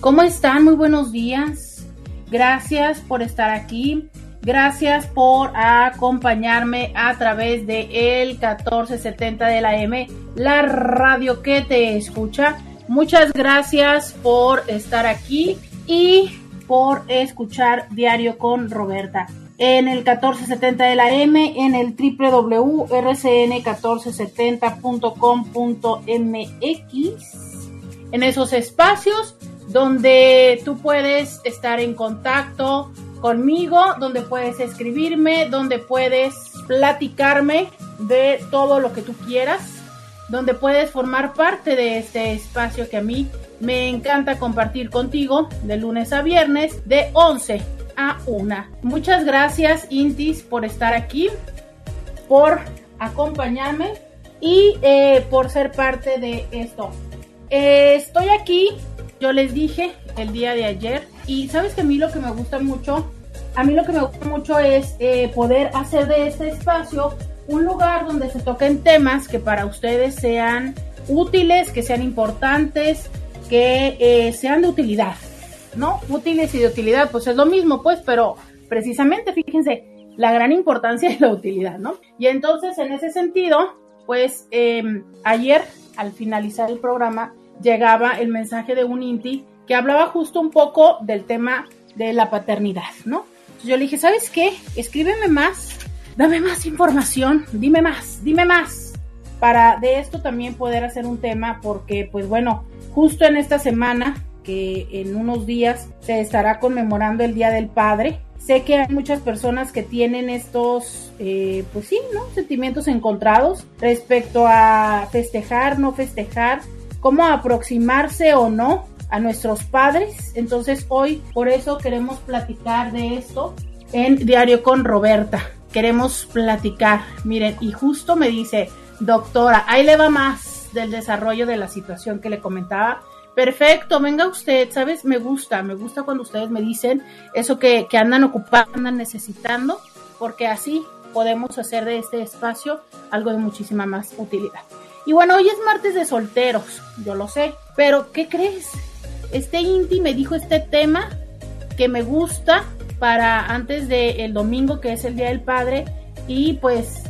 ¿Cómo están? Muy buenos días. Gracias por estar aquí. Gracias por acompañarme a través de el 1470 de la M, la radio que te escucha. Muchas gracias por estar aquí y por escuchar Diario con Roberta. En el 1470 de la M, en el www.rcn1470.com.mx, en esos espacios donde tú puedes estar en contacto conmigo, donde puedes escribirme, donde puedes platicarme de todo lo que tú quieras, donde puedes formar parte de este espacio que a mí me encanta compartir contigo de lunes a viernes de 11 a 1. Muchas gracias Intis por estar aquí, por acompañarme y eh, por ser parte de esto. Eh, estoy aquí, yo les dije el día de ayer, y sabes que a mí lo que me gusta mucho, a mí lo que me gusta mucho es eh, poder hacer de este espacio un lugar donde se toquen temas que para ustedes sean útiles, que sean importantes, que eh, sean de utilidad, ¿no? Útiles y de utilidad, pues es lo mismo, pues, pero precisamente, fíjense, la gran importancia de la utilidad, ¿no? Y entonces, en ese sentido, pues, eh, ayer, al finalizar el programa, llegaba el mensaje de un INTI que hablaba justo un poco del tema de la paternidad, ¿no? Entonces yo le dije, ¿sabes qué? Escríbeme más, dame más información, dime más, dime más, para de esto también poder hacer un tema, porque pues bueno, justo en esta semana, que en unos días se estará conmemorando el Día del Padre, sé que hay muchas personas que tienen estos, eh, pues sí, ¿no? Sentimientos encontrados respecto a festejar, no festejar, cómo aproximarse o no a nuestros padres. Entonces hoy por eso queremos platicar de esto en Diario con Roberta. Queremos platicar. Miren, y justo me dice, doctora, ahí le va más del desarrollo de la situación que le comentaba. Perfecto, venga usted, ¿sabes? Me gusta, me gusta cuando ustedes me dicen eso que, que andan ocupando, andan necesitando, porque así podemos hacer de este espacio algo de muchísima más utilidad. Y bueno, hoy es martes de solteros, yo lo sé, pero ¿qué crees? Este Inti me dijo este tema que me gusta para antes del domingo, que es el Día del Padre, y pues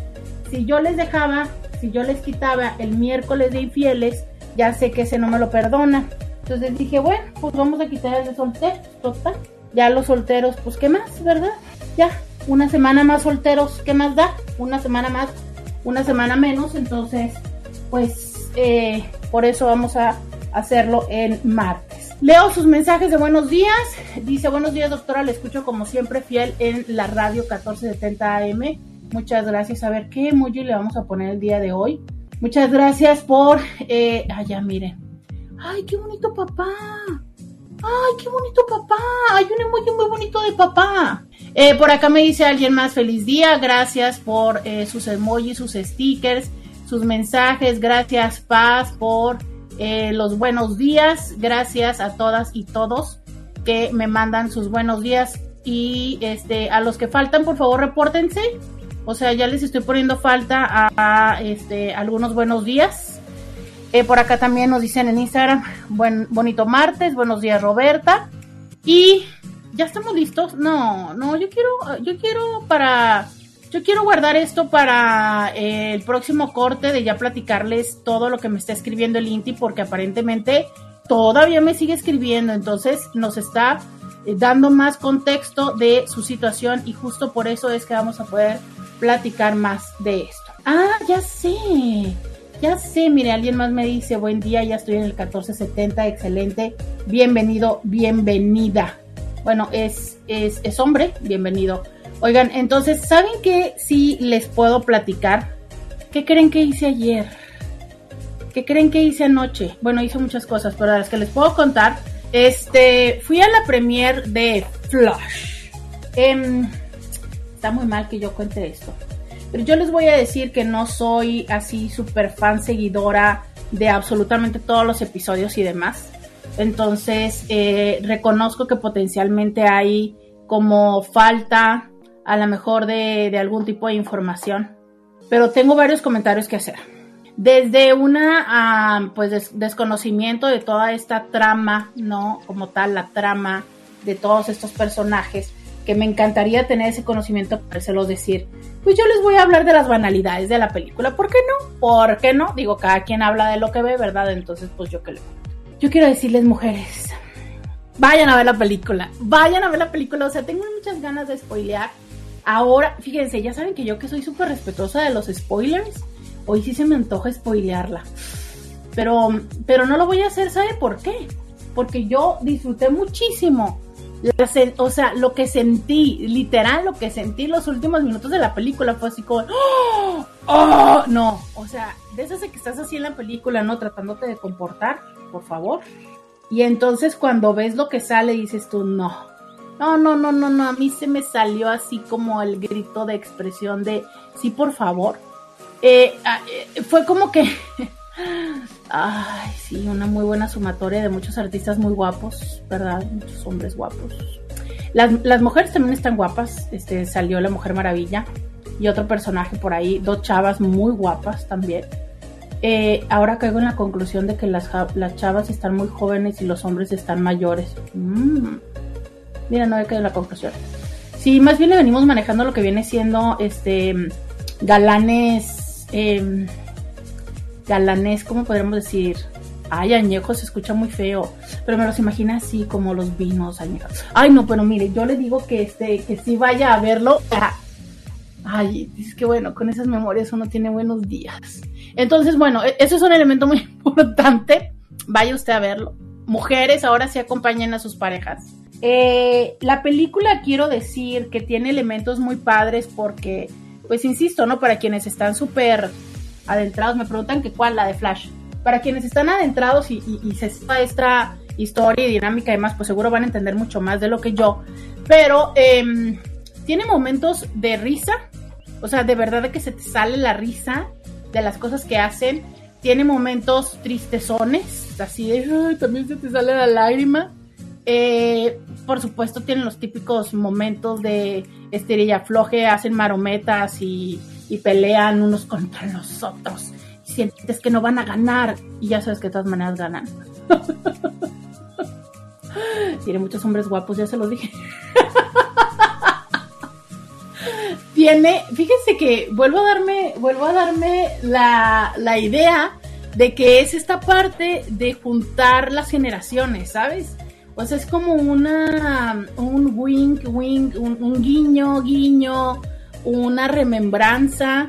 si yo les dejaba, si yo les quitaba el miércoles de infieles, ya sé que ese no me lo perdona. Entonces dije, bueno, pues vamos a quitar el de solteros, total. Ya los solteros, pues qué más, ¿verdad? Ya, una semana más solteros, ¿qué más da? Una semana más, una semana menos, entonces, pues eh, por eso vamos a hacerlo en martes. Leo sus mensajes de buenos días. Dice, buenos días doctora, le escucho como siempre fiel en la radio 1470 AM. Muchas gracias. A ver, ¿qué emoji le vamos a poner el día de hoy? Muchas gracias por... Eh, miren. ¡Ay, qué bonito papá! ¡Ay, qué bonito papá! Hay un emoji muy bonito de papá. Eh, por acá me dice alguien más feliz día. Gracias por eh, sus emojis, sus stickers, sus mensajes. Gracias, Paz, por eh, los buenos días. Gracias a todas y todos que me mandan sus buenos días. Y este, a los que faltan, por favor, repórtense. O sea, ya les estoy poniendo falta a, este, algunos buenos días. Eh, por acá también nos dicen en Instagram, buen, bonito martes, buenos días Roberta. Y ya estamos listos. No, no, yo quiero, yo quiero para, yo quiero guardar esto para eh, el próximo corte de ya platicarles todo lo que me está escribiendo el Inti, porque aparentemente todavía me sigue escribiendo, entonces nos está eh, dando más contexto de su situación y justo por eso es que vamos a poder platicar más de esto. Ah, ya sé. Ya sé, mire, alguien más me dice, buen día, ya estoy en el 1470, excelente, bienvenido, bienvenida. Bueno, es, es, es hombre, bienvenido. Oigan, entonces, ¿saben qué? Sí les puedo platicar. ¿Qué creen que hice ayer? ¿Qué creen que hice anoche? Bueno, hice muchas cosas, pero las que les puedo contar Este, fui a la premiere de Flash. Em, está muy mal que yo cuente esto. Pero yo les voy a decir que no soy así súper fan seguidora de absolutamente todos los episodios y demás. Entonces, eh, reconozco que potencialmente hay como falta a lo mejor de, algún tipo de información. Pero tengo varios comentarios que hacer. Desde una, ah, pues, desconocimiento de toda esta trama, ¿no? Como tal, la trama de todos estos personajes, que me encantaría tener ese conocimiento para los decir. Pues yo les voy a hablar de las banalidades de la película. ¿Por qué no? ¿Por qué no? Digo, cada quien habla de lo que ve, ¿verdad? Entonces, pues yo que le yo quiero decirles, mujeres, vayan a ver la película, vayan a ver la película, o sea, tengo muchas ganas de spoilear. Ahora, fíjense, ya saben que yo que soy súper respetuosa de los spoilers, hoy sí se me antoja spoilearla. Pero, pero no lo voy a hacer, ¿sabe por qué? Porque yo disfruté muchísimo. o sea, lo que sentí, literal, lo que sentí los últimos minutos de la película fue así como, ¡Oh! ¡Oh! No, o sea, de que estás así en la película, ¿no? Tratándote de comportar por favor. Y entonces cuando ves lo que sale dices tú, no, no, no, no, no, no, a mí se me salió así como el grito de expresión de, sí, por favor. Eh, ah, eh, fue como que, ay, sí, una muy buena sumatoria de muchos artistas muy guapos, ¿verdad? Muchos hombres guapos. Las, las mujeres también están guapas, este, salió la Mujer Maravilla y otro personaje por ahí, dos chavas muy guapas también. Eh, ahora caigo en la conclusión de que las, las, chavas están muy jóvenes y los hombres están mayores. Mm. Mira, no he caído en la conclusión. Sí, más bien le venimos manejando lo que viene siendo este galanes. Eh, galanes, ¿cómo podríamos decir? Ay, añejos se escucha muy feo, pero me los imagina así como los vinos añejos. Ay, no, pero mire, yo le digo que este, que si vaya a verlo. Ay, es que bueno, con esas memorias uno tiene buenos días. Entonces, bueno, e-, eso es un elemento muy importante. Vaya usted a verlo. Mujeres, ahora sí acompañen a sus parejas. Eh, la película quiero decir que tiene elementos muy padres porque, pues insisto, ¿no? Para quienes están súper adentrados, me preguntan que cuál, la de Flash. Para quienes están adentrados y, se está esta historia y dinámica y demás, pues seguro van a entender mucho más de lo que yo. Pero em, tiene momentos de risa, o sea, de verdad que se te sale la risa de las cosas que hacen. Tiene momentos tristezones, así de, también se te sale la lágrima. Eh, por supuesto, tienen los típicos momentos de esterilla floje, hacen marometas y, pelean unos contra los otros. sientes que no van a ganar y ya sabes que de todas maneras ganan. Tiene muchos hombres guapos, ya se los dije. tiene, fíjense que vuelvo a darme, vuelvo a darme la, idea de que es esta parte de juntar las generaciones, ¿sabes? Sea, es como una, un wink, wink, un, guiño, guiño, una remembranza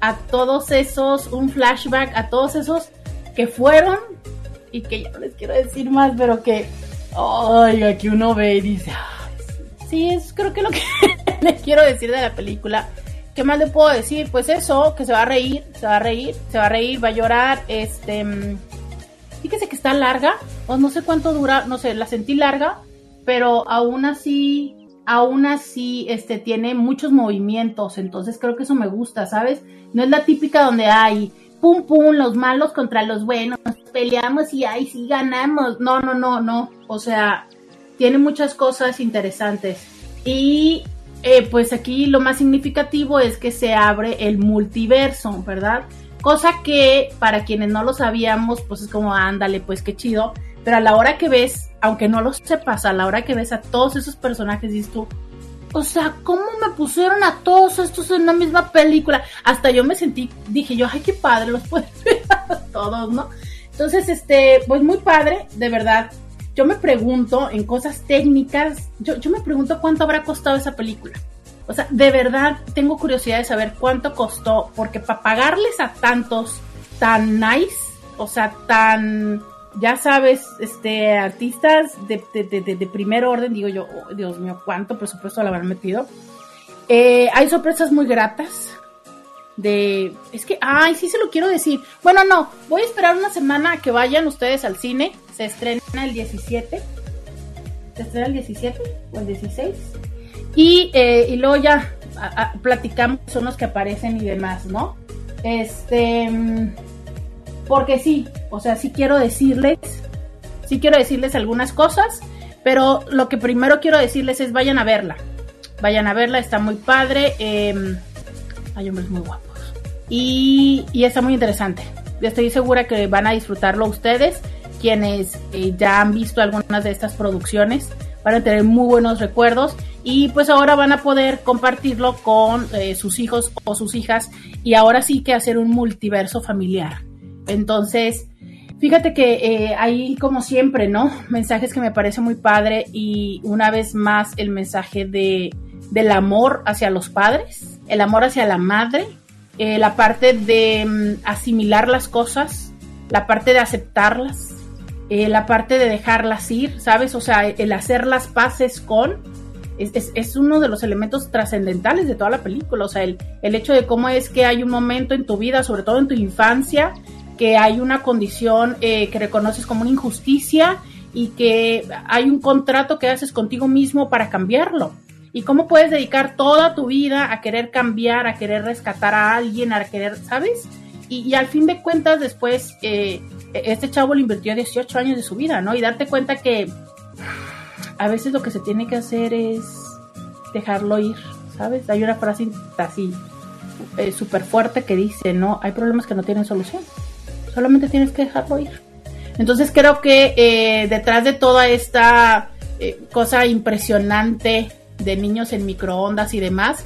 a todos esos, un flashback a todos esos que fueron y que ya no les quiero decir más, pero que, ay, aquí uno ve y dice, sí, es creo que lo que les quiero decir de la película. ¿Qué más le puedo decir? Pues eso, que se va a reír, se va a reír, se va a reír, va a llorar, este... Mm, fíjese que está larga, o no sé cuánto dura, no sé, la sentí larga, pero aún así, aún así, este, tiene muchos movimientos, entonces creo que eso me gusta, ¿sabes? No es la típica donde hay pum pum, los malos contra los buenos, peleamos y ahí sí ganamos. No, no, no, no. O sea, tiene muchas cosas interesantes. Y eh, pues aquí lo más significativo es que se abre el multiverso, ¿verdad? Cosa que para quienes no lo sabíamos, pues es como, ándale, pues qué chido. Pero a la hora que ves, aunque no lo sepas, a la hora que ves a todos esos personajes, dices tú, o sea, ¿cómo me pusieron a todos estos en la misma película? Hasta yo me sentí, dije yo, ay, qué padre, los puedes ver a todos, ¿no? Entonces, este, pues muy padre, de verdad yo me pregunto en cosas técnicas, yo, yo me pregunto cuánto habrá costado esa película. O sea, de verdad tengo curiosidad de saber cuánto costó, porque para pagarles a tantos tan nice, o sea, tan, ya sabes, este, artistas de, de, primer orden, digo yo, oh, Dios mío, cuánto presupuesto le habrán metido. Eh, hay sorpresas muy gratas, de, es que, ay, sí se lo quiero decir. Bueno, no, voy a esperar una semana a que vayan ustedes al cine. Se estrena el 17. Se estrena el 17 o el 16. Y, eh, y luego ya platicamos, son los que aparecen y demás, ¿no? Este, porque sí, o sea, sí quiero decirles, sí quiero decirles algunas cosas, pero lo que primero quiero decirles es vayan a verla. Vayan a verla, está muy padre. Eh, hay hombres muy guapos. Y, y, está muy interesante. Estoy segura que van a disfrutarlo ustedes, quienes eh, ya han visto algunas de estas producciones. Van a tener muy buenos recuerdos y pues ahora van a poder compartirlo con eh, sus hijos o sus hijas y ahora sí que hacer un multiverso familiar. Entonces, fíjate que eh, hay como siempre, ¿no? Mensajes que me parece muy padre y una vez más el mensaje de, del amor hacia los padres, el amor hacia la madre, eh, la parte de mm, asimilar las cosas, la parte de aceptarlas, eh, la parte de dejarlas ir, ¿sabes? O sea, el hacer las paces con es, uno de los elementos trascendentales de toda la película. O sea, el, el hecho de cómo es que hay un momento en tu vida, sobre todo en tu infancia, que hay una condición eh, que reconoces como una injusticia y que hay un contrato que haces contigo mismo para cambiarlo. Y cómo puedes dedicar toda tu vida a querer cambiar, a querer rescatar a alguien, a querer, ¿sabes? Y, al fin de cuentas, después, eh, este chavo le invirtió 18 años de su vida, ¿no? Y darte cuenta que a veces lo que se tiene que hacer es dejarlo ir, ¿sabes? Hay una frase así eh, súper fuerte que dice, ¿no? Hay problemas que no tienen solución, solamente tienes que dejarlo ir. Entonces creo que eh, detrás de toda esta eh, cosa impresionante de niños en microondas y demás,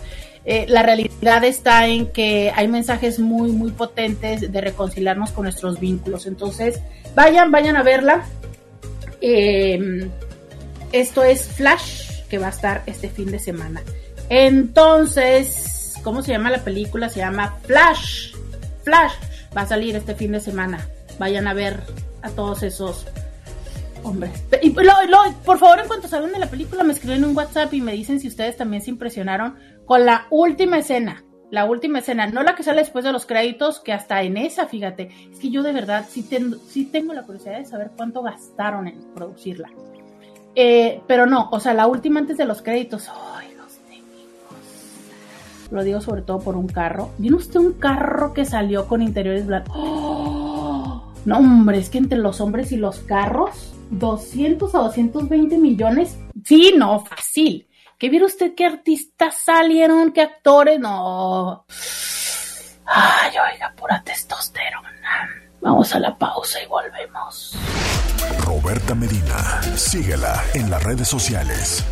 la realidad está en que hay mensajes muy, muy potentes de reconciliarnos con nuestros vínculos. Entonces, vayan, vayan a verla. Esto es Flash, que va a estar este fin de semana. Entonces, ¿cómo se llama la película? Se llama Flash. Flash va a salir este fin de semana. Vayan a ver a todos esos hombres. Y por favor, en cuanto salgan de la película, me escriben un WhatsApp y me dicen si ustedes también se impresionaron con la última escena. La última escena, no la que sale después de los créditos, que hasta en esa, fíjate. Es que yo de verdad sí, tengo la curiosidad de saber cuánto gastaron en producirla. Eh, pero no, o sea, la última antes de los créditos. Técnicos. Lo digo sobre todo por un carro. ¿Vino usted un carro que salió con interiores blancos? ¡Oh! No, hombre, es que entre los hombres y los carros, 200 a 220 millones. Sí, no, fácil. ¿Qué vieron usted qué artistas salieron? ¿Qué actores? No. Ay, oiga, pura testosterona. Vamos a la pausa y volvemos. Roberta Medina, síguela en las redes sociales.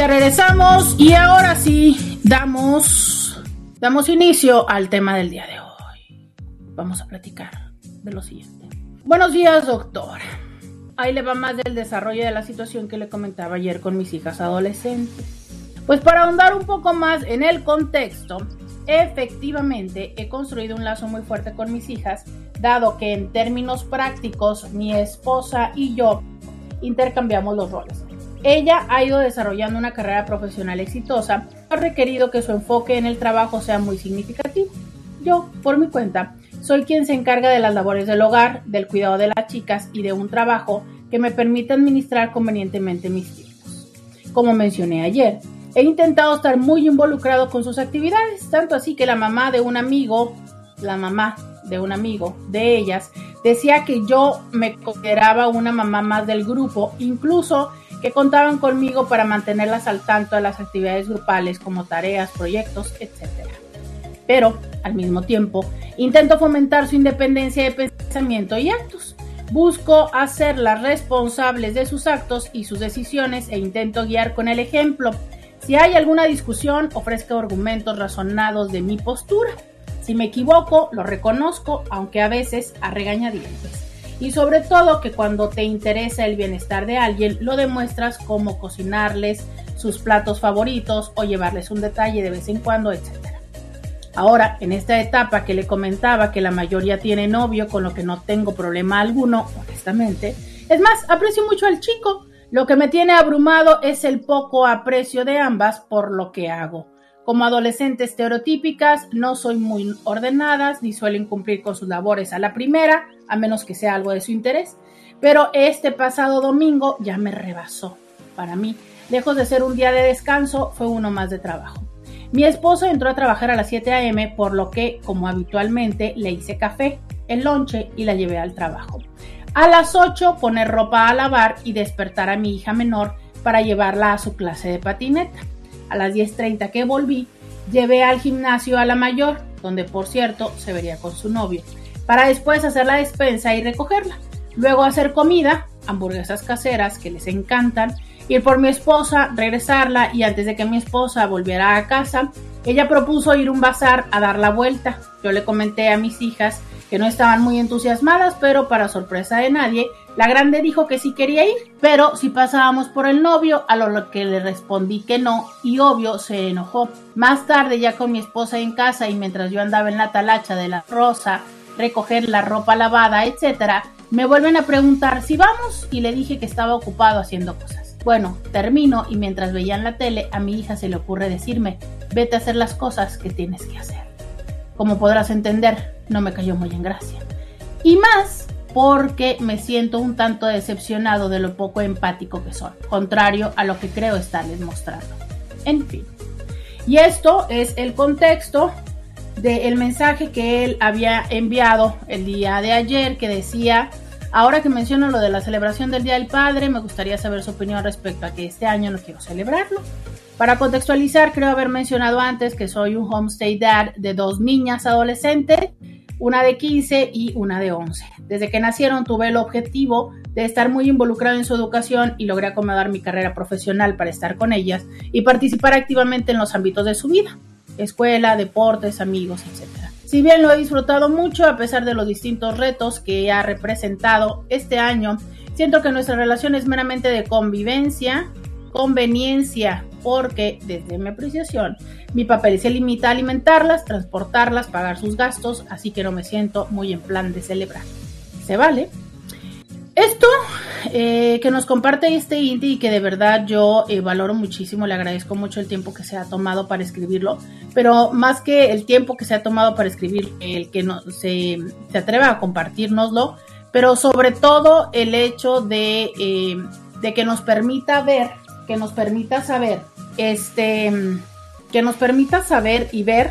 Ya regresamos y ahora sí damos, damos inicio al tema del día de hoy. Vamos a platicar de lo siguiente. Buenos días, doctor. Ahí le va más del desarrollo de la situación que le comentaba ayer con mis hijas adolescentes. Pues para ahondar un poco más en el contexto, Efectivamente, he construido un lazo muy fuerte con mis hijas, dado que en términos prácticos mi esposa y yo intercambiamos los roles. Ella ha ido desarrollando una carrera profesional exitosa, ha requerido que su enfoque en el trabajo sea muy significativo. Yo, por mi cuenta, soy quien se encarga de las labores del hogar, del cuidado de las chicas y de un trabajo que me permite administrar convenientemente mis tiempos. Como mencioné ayer, He intentado estar muy involucrado con sus actividades, tanto así que la mamá de un amigo, la mamá de un amigo de ellas, decía que yo me consideraba una mamá más del grupo, incluso que contaban conmigo para mantenerlas al tanto de las actividades grupales como tareas, proyectos, etc. Pero, al mismo tiempo, intento fomentar su independencia de pensamiento y actos. Busco hacerlas responsables de sus actos y sus decisiones e intento guiar con el ejemplo si hay alguna discusión, ofrezco argumentos razonados de mi postura. Si me equivoco, lo reconozco, aunque a veces a regañadientes. Y sobre todo que cuando te interesa el bienestar de alguien, lo demuestras como cocinarles sus platos favoritos o llevarles un detalle de vez en cuando, etc. Ahora, en esta etapa que le comentaba que la mayoría tiene novio, con lo que no tengo problema alguno, honestamente, es más, aprecio mucho al chico, lo que me tiene abrumado es el poco aprecio de ambas por lo que hago. Como adolescentes estereotípicas, no soy muy ordenadas ni suelen cumplir con sus labores a la primera, a menos que sea algo de su interés. Pero este pasado domingo ya me rebasó. Para mí, lejos de ser un día de descanso, fue uno más de trabajo. Mi esposo entró a trabajar a las 7 a.m., por lo que, como habitualmente, le hice café, el lonche y la llevé al trabajo. A las 8 poner ropa a lavar y despertar a mi hija menor para llevarla a su clase de patineta. A las 10.30 que volví, llevé al gimnasio a la mayor, donde por cierto se vería con su novio, para después hacer la despensa y recogerla. Luego hacer comida, hamburguesas caseras que les encantan, ir por mi esposa, regresarla y antes de que mi esposa volviera a casa, ella propuso ir a un bazar a dar la vuelta. Yo le comenté a mis hijas que no estaban muy entusiasmadas, pero para sorpresa de nadie, la grande dijo que sí quería ir, pero si pasábamos por el novio, a lo que le respondí que no, y obvio se enojó. Más tarde, ya con mi esposa en casa y mientras yo andaba en la talacha de la rosa, recoger la ropa lavada, etcétera, me vuelven a preguntar si vamos y le dije que estaba ocupado haciendo cosas. Bueno, termino y mientras veían la tele, a mi hija se le ocurre decirme, vete a hacer las cosas que tienes que hacer. Como podrás entender, no me cayó muy en gracia. Y más porque me siento un tanto decepcionado de lo poco empático que son, contrario a lo que creo estarles mostrando. En fin. Y esto es el contexto del mensaje que él había enviado el día de ayer que decía, ahora que menciono lo de la celebración del Día del Padre, me gustaría saber su opinión respecto a que este año no quiero celebrarlo. Para contextualizar, creo haber mencionado antes que soy un homestay dad de dos niñas adolescentes una de 15 y una de 11. Desde que nacieron tuve el objetivo de estar muy involucrado en su educación y logré acomodar mi carrera profesional para estar con ellas y participar activamente en los ámbitos de su vida, escuela, deportes, amigos, etc. Si bien lo he disfrutado mucho a pesar de los distintos retos que ha representado este año, siento que nuestra relación es meramente de convivencia, conveniencia, porque desde mi apreciación, mi papel se limita a alimentarlas, transportarlas, pagar sus gastos, así que no me siento muy en plan de celebrar. ¿Se vale? Esto eh, que nos comparte este indie y que de verdad yo eh, valoro muchísimo, le agradezco mucho el tiempo que se ha tomado para escribirlo, pero más que el tiempo que se ha tomado para escribir, el que no, se, se atreva a compartirnoslo, pero sobre todo el hecho de, eh, de que nos permita ver que nos permita saber, este, que nos permita saber y ver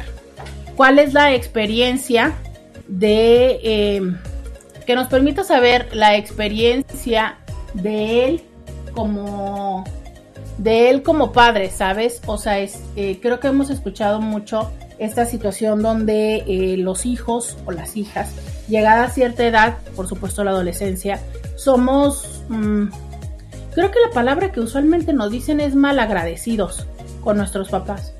cuál es la experiencia de, em, que nos permita saber la experiencia de él como, de él como padre, ¿sabes? O sea, es, eh, creo que hemos escuchado mucho esta situación donde eh, los hijos o las hijas, llegada a cierta edad, por supuesto la adolescencia, somos... Mm, creo que la palabra que usualmente nos dicen es mal agradecidos con nuestros papás.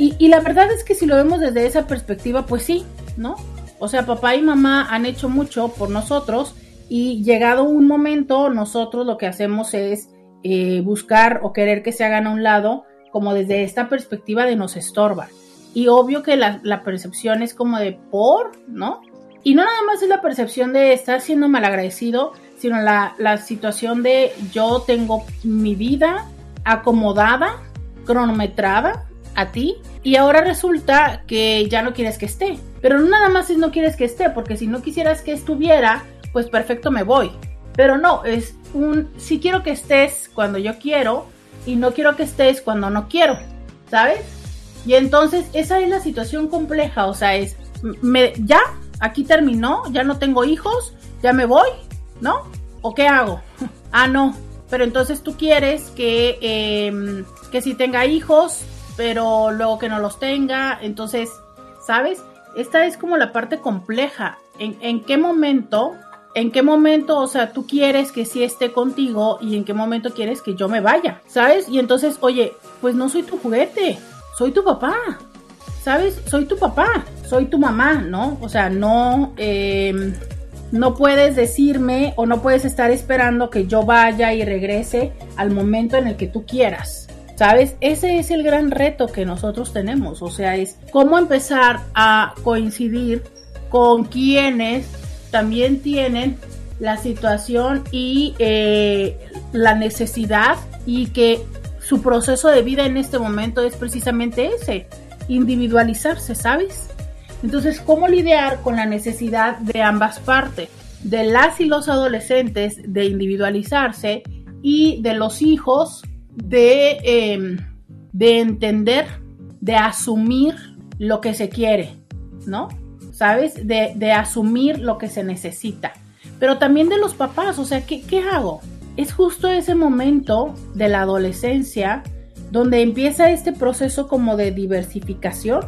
Y, la verdad es que si lo vemos desde esa perspectiva, pues sí, ¿no? O sea, papá y mamá han hecho mucho por nosotros y llegado un momento, nosotros lo que hacemos es eh, buscar o querer que se hagan a un lado, como desde esta perspectiva de nos estorba. Y obvio que la, la percepción es como de por, ¿no? Y no nada más es la percepción de estar siendo malagradecido, sino la, situación de yo tengo mi vida acomodada, cronometrada a ti y ahora resulta que ya no quieres que esté. Pero no nada más es no quieres que esté, porque si no quisieras que estuviera, pues perfecto me voy. Pero no, es un si quiero que estés cuando yo quiero y no quiero que estés cuando no quiero, ¿sabes? Y entonces esa es la situación compleja, o sea, es me, ya, aquí terminó, ya no tengo hijos, ya me voy, ¿no? ¿O qué hago? ah, no, pero entonces tú quieres que, eh, que si tenga hijos, pero luego que no los tenga, entonces, ¿sabes? Esta es como la parte compleja. ¿En, en qué momento, en qué momento, o sea, tú quieres que sí esté contigo y en qué momento quieres que yo me vaya, ¿sabes? Y entonces, oye, pues no soy tu juguete, soy tu papá, ¿sabes? Soy tu papá, soy tu mamá, ¿no? O sea, no, eh, no puedes decirme o no puedes estar esperando que yo vaya y regrese al momento en el que tú quieras. ¿Sabes? Ese es el gran reto que nosotros tenemos. O sea, es cómo empezar a coincidir con quienes también tienen la situación y eh, la necesidad y que su proceso de vida en este momento es precisamente ese. individualizarse, ¿sabes? Entonces, ¿cómo lidiar con la necesidad de ambas partes? De las y los adolescentes de individualizarse y de los hijos de, em, de entender, de asumir lo que se quiere, ¿no? ¿Sabes? De, de, asumir lo que se necesita. Pero también de los papás, o sea, ¿qué, ¿qué hago? Es justo ese momento de la adolescencia donde empieza este proceso como de diversificación,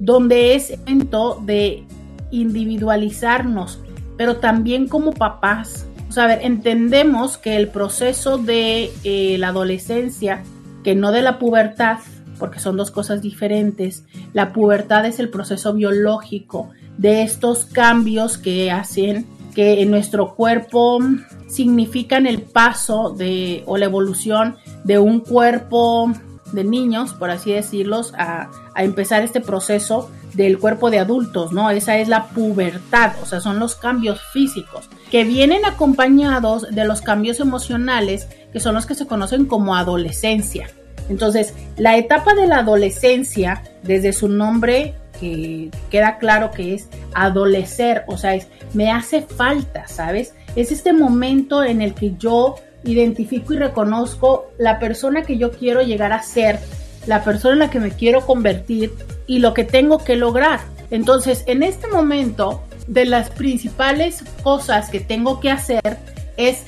donde es momento de individualizarnos, pero también como papás. O entendemos que el proceso de eh, la adolescencia, que no de la pubertad, porque son dos cosas diferentes, la pubertad es el proceso biológico de estos cambios que hacen que en nuestro cuerpo significan el paso de o la evolución de un cuerpo de niños, por así decirlos, a, empezar este proceso del cuerpo de adultos, ¿no? Esa es la pubertad, o sea, son los cambios físicos que vienen acompañados de los cambios emocionales, que son los que se conocen como adolescencia. Entonces, la etapa de la adolescencia, desde su nombre, que queda claro que es adolecer, o sea, es me hace falta, ¿sabes? Es este momento en el que yo identifico y reconozco la persona que yo quiero llegar a ser, la persona en la que me quiero convertir y lo que tengo que lograr. Entonces, en este momento, de las principales cosas que tengo que hacer es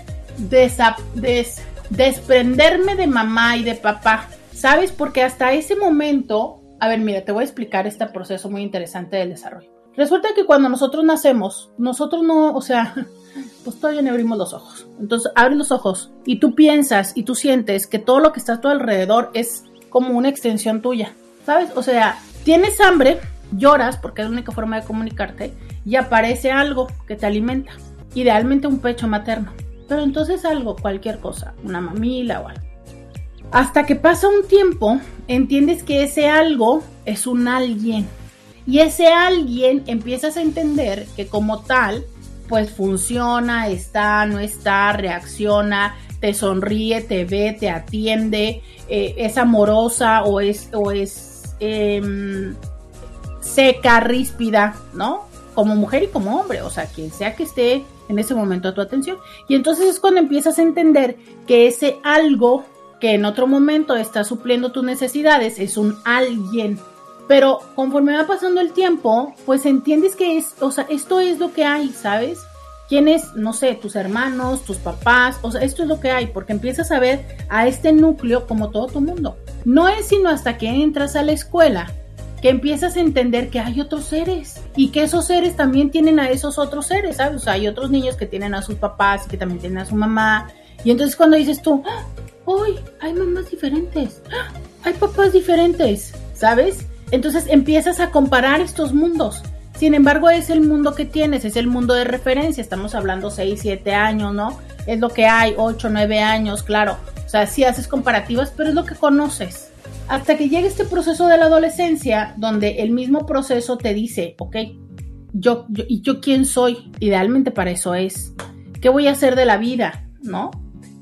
desprenderme de mamá y de papá. ¿Sabes? Porque hasta ese momento, a ver, mira, te voy a explicar este proceso muy interesante del desarrollo. Resulta que cuando nosotros nacemos, nosotros no, o sea, pues todavía no abrimos los ojos. Entonces, abres los ojos y tú piensas y tú sientes que todo lo que está a tu alrededor es como una extensión tuya, ¿sabes? O sea, tienes hambre, lloras porque es la única forma de comunicarte y aparece algo que te alimenta, idealmente un pecho materno, pero entonces algo, cualquier cosa, una mamila o algo. Hasta que pasa un tiempo, entiendes que ese algo es un alguien. Y ese alguien empiezas a entender que como tal, pues funciona, está, no está, reacciona, te sonríe, te ve, te atiende, eh, es amorosa o es, o es eh, seca, ríspida, ¿no? Como mujer y como hombre, o sea, quien sea que esté en ese momento a tu atención. Y entonces es cuando empiezas a entender que ese algo que en otro momento está supliendo tus necesidades es un alguien. Pero conforme va pasando el tiempo, pues entiendes que es, o sea, esto es lo que hay, ¿sabes? ¿Quiénes, no sé, tus hermanos, tus papás? O sea, esto es lo que hay, porque empiezas a ver a este núcleo como todo tu mundo. No es sino hasta que entras a la escuela que empiezas a entender que hay otros seres y que esos seres también tienen a esos otros seres, ¿sabes? O sea, hay otros niños que tienen a sus papás y que también tienen a su mamá. Y entonces cuando dices tú, ¡Uy! Hay mamás diferentes. Hay papás diferentes. ¿Sabes? Entonces empiezas a comparar estos mundos. Sin embargo, es el mundo que tienes, es el mundo de referencia. Estamos hablando 6, 7 años, ¿no? Es lo que hay, 8, 9 años, claro. O sea, sí haces comparativas, pero es lo que conoces. Hasta que llega este proceso de la adolescencia, donde el mismo proceso te dice, ok, yo, yo, ¿y yo quién soy? Idealmente para eso es. ¿Qué voy a hacer de la vida? ¿No?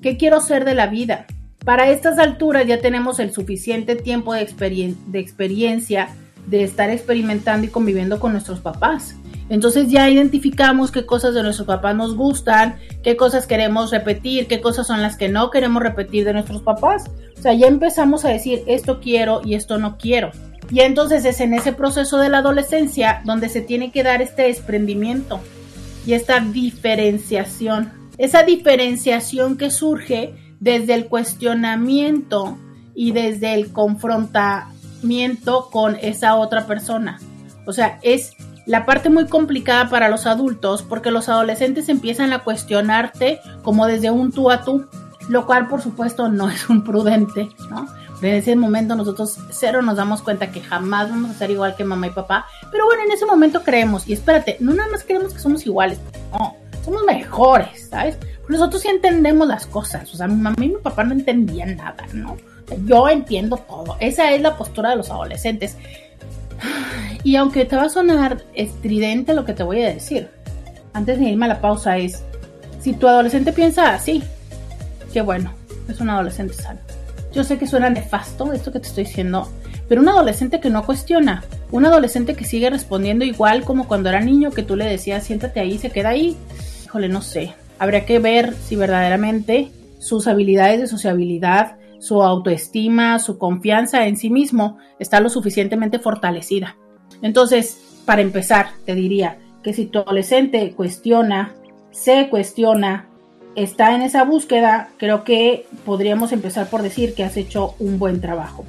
¿Qué quiero ser de la vida? Para estas alturas ya tenemos el suficiente tiempo de, experiencia de estar experimentando y conviviendo con nuestros papás. Entonces ya identificamos qué cosas de nuestros papás nos gustan, qué cosas queremos repetir, qué cosas son las que no queremos repetir de nuestros papás. O sea, ya empezamos a decir esto quiero y esto no quiero. Y entonces es en ese proceso de la adolescencia donde se tiene que dar este desprendimiento y esta diferenciación esa diferenciación que surge desde el cuestionamiento y desde el confrontamiento con esa otra persona. O sea, es la parte muy complicada para los adultos porque los adolescentes empiezan a cuestionarte como desde un tú a tú, lo cual por supuesto no es un prudente, ¿no? En ese momento nosotros cero nos damos cuenta que jamás vamos a ser igual que mamá y papá, pero bueno, en ese momento creemos, y espérate, no nada más creemos que somos iguales, no, somos mejores, ¿sabes? Nosotros sí entendemos las cosas, o sea, mi mamá y mi papá no entendían nada, ¿no? Yo entiendo todo, esa es la postura de los adolescentes. Y aunque te va a sonar estridente lo que te voy a decir, antes de irme a la pausa es, si tu adolescente piensa así, qué bueno, es un adolescente sano. Yo sé que suena nefasto esto que te estoy diciendo, pero un adolescente que no cuestiona, un adolescente que sigue respondiendo igual como cuando era niño, que tú le decías, siéntate ahí, se queda ahí, híjole, no sé. Habría que ver si verdaderamente sus habilidades de sociabilidad, su autoestima, su confianza en sí mismo está lo suficientemente fortalecida. Entonces, para empezar, te diría que si tu adolescente cuestiona, se cuestiona, está en esa búsqueda, creo que podríamos empezar por decir que has hecho un buen trabajo.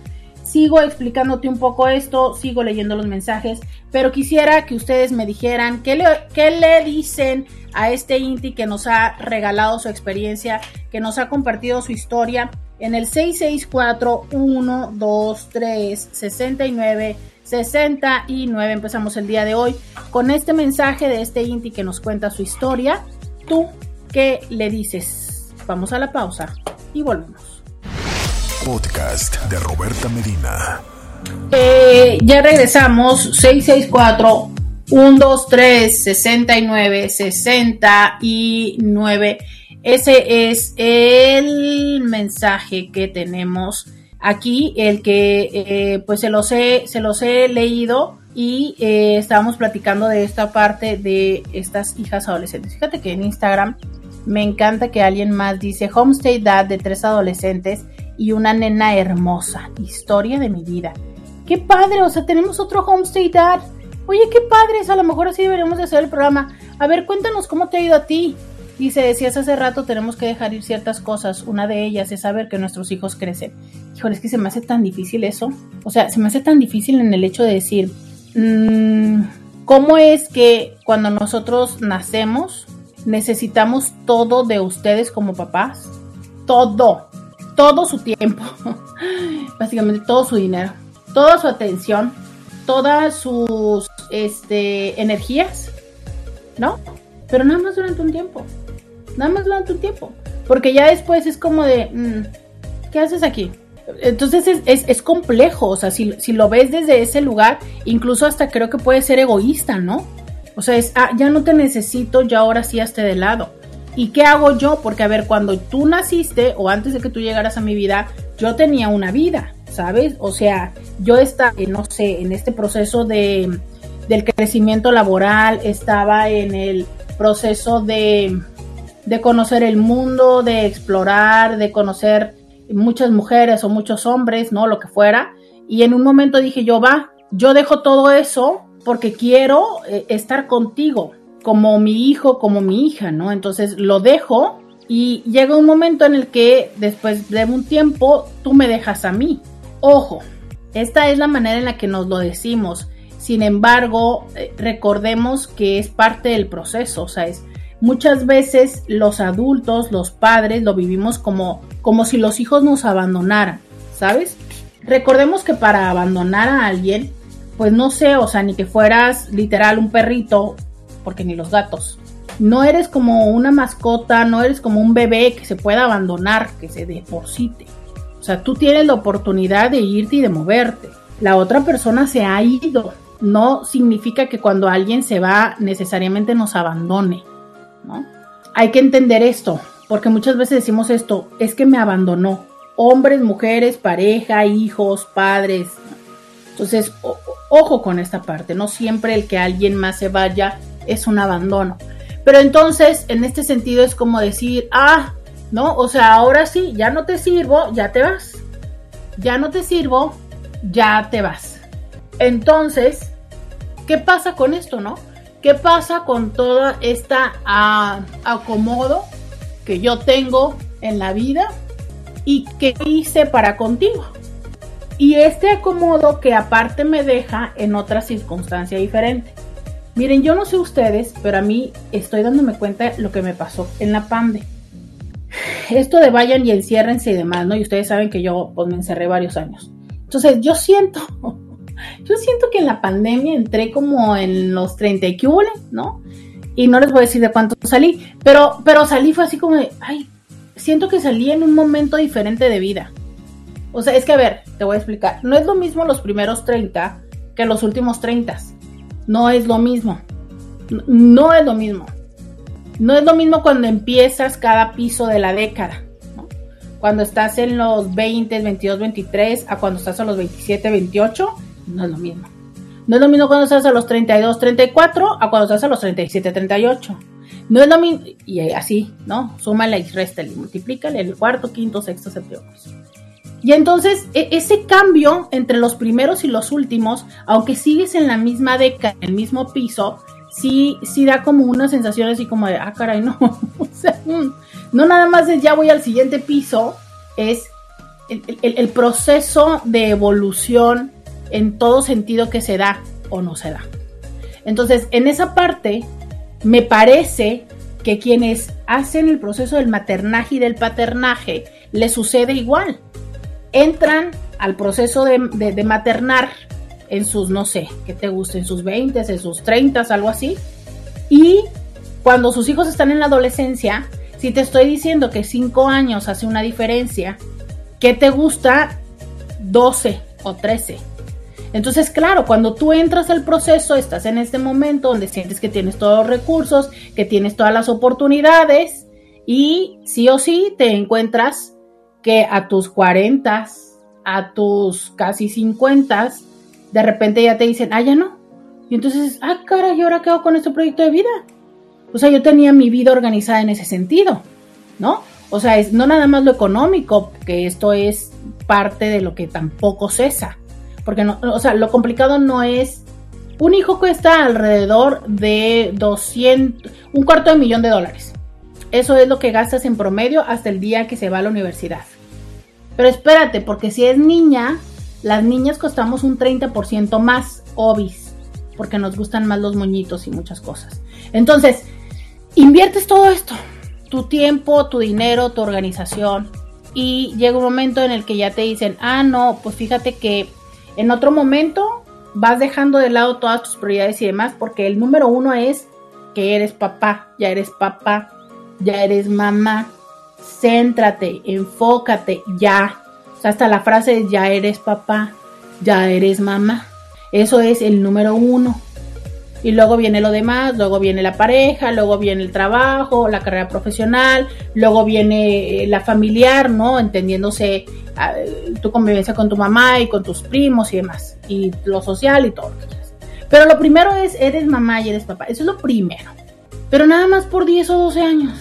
Sigo explicándote un poco esto, sigo leyendo los mensajes, pero quisiera que ustedes me dijeran qué le, qué le dicen a este Inti que nos ha regalado su experiencia, que nos ha compartido su historia en el 664-123-69. 69 empezamos el día de hoy con este mensaje de este Inti que nos cuenta su historia. ¿Tú qué le dices? Vamos a la pausa y volvemos podcast de Roberta Medina. Eh, ya regresamos, 664 123 69 69. Ese es el mensaje que tenemos aquí, el que eh, pues se los he, se los he leído y eh, estábamos platicando de esta parte de estas hijas adolescentes. Fíjate que en Instagram me encanta que alguien más dice Homestay Dad de tres adolescentes y una nena hermosa. Historia de mi vida. Qué padre, o sea, tenemos otro homestay dad. Oye, qué padre, a lo mejor así deberíamos de hacer el programa. A ver, cuéntanos cómo te ha ido a ti. Dice, decías hace rato, tenemos que dejar ir ciertas cosas. Una de ellas es saber que nuestros hijos crecen. Híjole, es que se me hace tan difícil eso. O sea, se me hace tan difícil en el hecho de decir, mmm, ¿cómo es que cuando nosotros nacemos necesitamos todo de ustedes como papás? Todo todo su tiempo, básicamente todo su dinero, toda su atención, todas sus este, energías, ¿no? Pero nada más durante un tiempo, nada más durante un tiempo, porque ya después es como de, mm, ¿qué haces aquí? Entonces es, es, complejo, o sea, si, si, lo ves desde ese lugar, incluso hasta creo que puede ser egoísta, ¿no? O sea, es, ah, ya no te necesito, ya ahora sí esté de lado. ¿Y qué hago yo? Porque, a ver, cuando tú naciste o antes de que tú llegaras a mi vida, yo tenía una vida, ¿sabes? O sea, yo estaba, no sé, en este proceso de, del crecimiento laboral, estaba en el proceso de, de conocer el mundo, de explorar, de conocer muchas mujeres o muchos hombres, ¿no? Lo que fuera. Y en un momento dije yo, va, yo dejo todo eso porque quiero eh, estar contigo, como mi hijo, como mi hija, ¿no? Entonces lo dejo y llega un momento en el que después de un tiempo tú me dejas a mí. Ojo, esta es la manera en la que nos lo decimos. Sin embargo, eh, recordemos que es parte del proceso, o sea, es, muchas veces los adultos, los padres, lo vivimos como, como si los hijos nos abandonaran, ¿sabes? Recordemos que para abandonar a alguien, pues no sé, o sea, ni que fueras literal un perrito porque ni los gatos. No eres como una mascota, no eres como un bebé que se pueda abandonar, que se deposite. O sea, tú tienes la oportunidad de irte y de moverte. La otra persona se ha ido. No significa que cuando alguien se va necesariamente nos abandone. ¿no? Hay que entender esto, porque muchas veces decimos esto, es que me abandonó. Hombres, mujeres, pareja, hijos, padres. Entonces, ojo con esta parte. No siempre el que alguien más se vaya es un abandono. Pero entonces, en este sentido es como decir, ah, ¿no? O sea, ahora sí, ya no te sirvo, ya te vas. Ya no te sirvo, ya te vas. Entonces, ¿qué pasa con esto, no? ¿Qué pasa con toda esta ah, acomodo que yo tengo en la vida y que hice para contigo? Y este acomodo que aparte me deja en otra circunstancia diferente. Miren, yo no sé ustedes, pero a mí estoy dándome cuenta lo que me pasó en la pande. Esto de vayan y enciérrense y demás, ¿no? Y ustedes saben que yo pues, me encerré varios años. Entonces, yo siento, yo siento que en la pandemia entré como en los 30 y ¿no? Y no les voy a decir de cuánto salí, pero, pero salí fue así como de, ay, siento que salí en un momento diferente de vida. O sea, es que a ver, te voy a explicar. No es lo mismo los primeros 30 que los últimos 30 no es lo mismo. No es lo mismo. No es lo mismo cuando empiezas cada piso de la década. cuando estás en los 20, 22, 23 a cuando estás a los 27, 28, no es lo mismo. No es lo mismo cuando estás a los 32, 34 a cuando estás a los 37, 38. No es lo mismo, y así, ¿no? Súmale y réstale, multiplícale el cuarto, quinto, sexto, séptimo. Y entonces, e, ese cambio entre los primeros y los últimos, aunque sigues en la misma década, en el mismo piso, sí, sí da como una sensación así como de, ah, caray, no. o sea, mm, no nada más es ya voy al siguiente piso, es el, proceso de evolución en todo sentido que se da o no se da. Entonces, en esa parte, me parece que quienes hacen el proceso del maternaje y del paternaje les sucede igual. Entran al proceso de, de maternar en sus, no sé, que te gusta, en sus 20, en sus 30, algo así. Y cuando sus hijos están en la adolescencia, si te estoy diciendo que 5 años hace una diferencia, ¿qué te gusta? 12 o 13. Entonces, claro, cuando tú entras al proceso, estás en este momento donde sientes que tienes todos los recursos, que tienes todas las oportunidades y sí o sí te encuentras que a tus 40, a tus casi 50, de repente ya te dicen, ah, ya no. Y entonces, ah, cara, ¿y ahora qué hago con este proyecto de vida? O sea, yo tenía mi vida organizada en ese sentido, ¿no? O sea, es no nada más lo económico, que esto es parte de lo que tampoco cesa. Porque, no, o sea, lo complicado no es... Un hijo cuesta alrededor de 200, un cuarto de millón de dólares. Eso es lo que gastas en promedio hasta el día que se va a la universidad. Pero espérate, porque si es niña, las niñas costamos un 30% más, obis, porque nos gustan más los moñitos y muchas cosas. Entonces, inviertes todo esto, tu tiempo, tu dinero, tu organización, y llega un momento en el que ya te dicen, ah, no, pues fíjate que en otro momento vas dejando de lado todas tus prioridades y demás, porque el número uno es que eres papá, ya eres papá, ya eres mamá, céntrate, enfócate, ya. O sea, hasta la frase ya eres papá, ya eres mamá. Eso es el número uno. Y luego viene lo demás, luego viene la pareja, luego viene el trabajo, la carrera profesional, luego viene eh, la familiar, ¿no? Entendiéndose ah, tu convivencia con tu mamá y con tus primos y demás, y lo social y todo. Pero lo primero es, eres mamá y eres papá, eso es lo primero. Pero nada más por 10 o 12 años.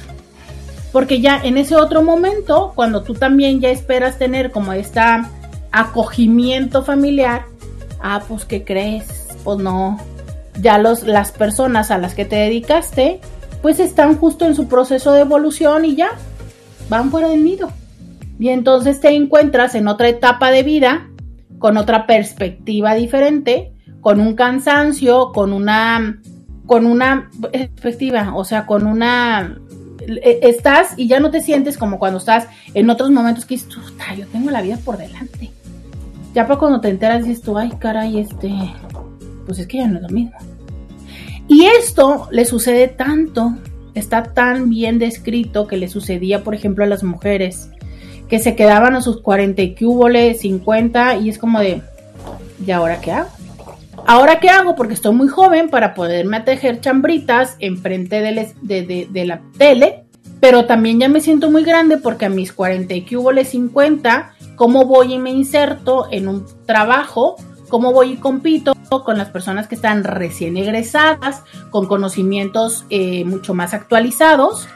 Porque ya en ese otro momento, cuando tú también ya esperas tener como este acogimiento familiar, ah, pues ¿qué crees? Pues no, ya los, las personas a las que te dedicaste, pues están justo en su proceso de evolución y ya van fuera del nido. Y entonces te encuentras en otra etapa de vida, con otra perspectiva diferente, con un cansancio, con una, con una perspectiva, o sea, con una, estás y ya no te sientes como cuando estás en otros momentos que dices, yo tengo la vida por delante. Ya para cuando te enteras dices tú, ay, caray, este, pues es que ya no es lo mismo. Y esto le sucede tanto, está tan bien descrito que le sucedía, por ejemplo, a las mujeres que se quedaban a sus 40 y que 50 y es como de, ¿y ahora qué hago? ¿Ahora qué hago? Porque estoy muy joven para poderme tejer chambritas enfrente de, de, la tele, pero también ya me siento muy grande porque a mis 40 y que 50, ¿cómo voy y me inserto en un trabajo cómo voy y compito con las personas que están recién egresadas, con conocimientos eh, mucho más actualizados,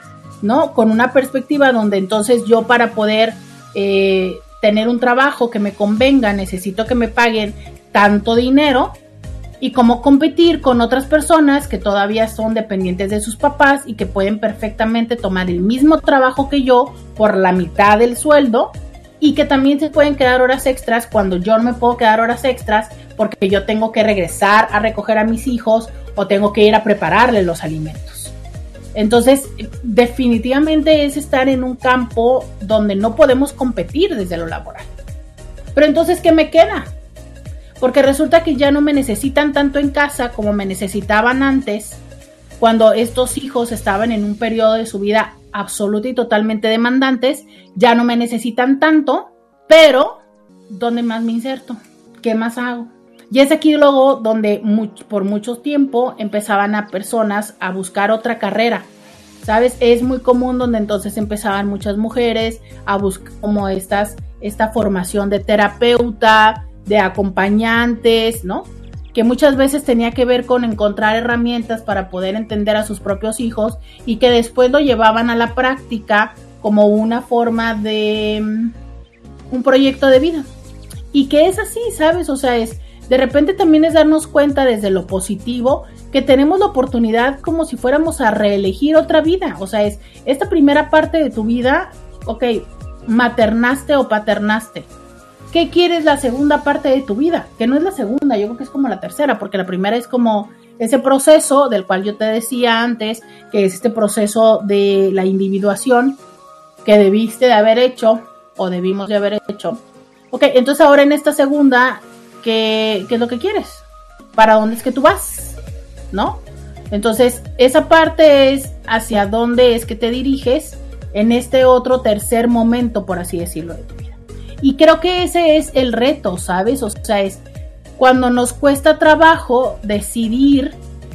¿no? Con una perspectiva donde entonces yo para poder eh, tener un trabajo que me convenga necesito que me paguen tanto dinero y cómo competir con otras personas que todavía son dependientes de sus papás y que pueden perfectamente tomar el mismo trabajo que yo por la mitad del sueldo y que también se pueden quedar horas extras cuando yo no me puedo quedar horas extras porque yo tengo que regresar a recoger a mis hijos o tengo que ir a prepararles los alimentos. Entonces, definitivamente es estar en un campo donde no podemos competir desde lo laboral. Pero entonces, ¿qué me queda? Porque resulta que ya no me necesitan tanto en casa como me necesitaban antes, cuando estos hijos estaban en un periodo de su vida absoluta y totalmente demandantes, ya no me necesitan tanto, pero ¿dónde más me inserto? ¿Qué más hago? Y es aquí luego donde por mucho tiempo empezaban a personas a buscar otra carrera, ¿sabes? Es muy común donde entonces empezaban muchas mujeres a buscar como estas, esta formación de terapeuta, de acompañantes, ¿no? Que muchas veces tenía que ver con encontrar herramientas para poder entender a sus propios hijos y que después lo llevaban a la práctica como una forma de mm, un proyecto de vida. Y que es así, ¿sabes? O sea, es de repente también es darnos cuenta desde lo positivo que tenemos la oportunidad como si fuéramos a reelegir otra vida. O sea, es esta primera parte de tu vida, ok, maternaste o paternaste. ¿Qué quieres la segunda parte de tu vida? Que no es la segunda, yo creo que es como la tercera, porque la primera es como ese proceso del cual yo te decía antes, que es este proceso de la individuación que debiste de haber hecho o debimos de haber hecho. Ok, entonces ahora en esta segunda, ¿qué, es lo que quieres? ¿Para dónde es que tú vas? ¿no? Entonces, esa parte es hacia dónde es que te diriges en este otro tercer momento, por así decirlo. Y creo que ese es el reto, ¿sabes? O sea, es cuando nos cuesta trabajo decidir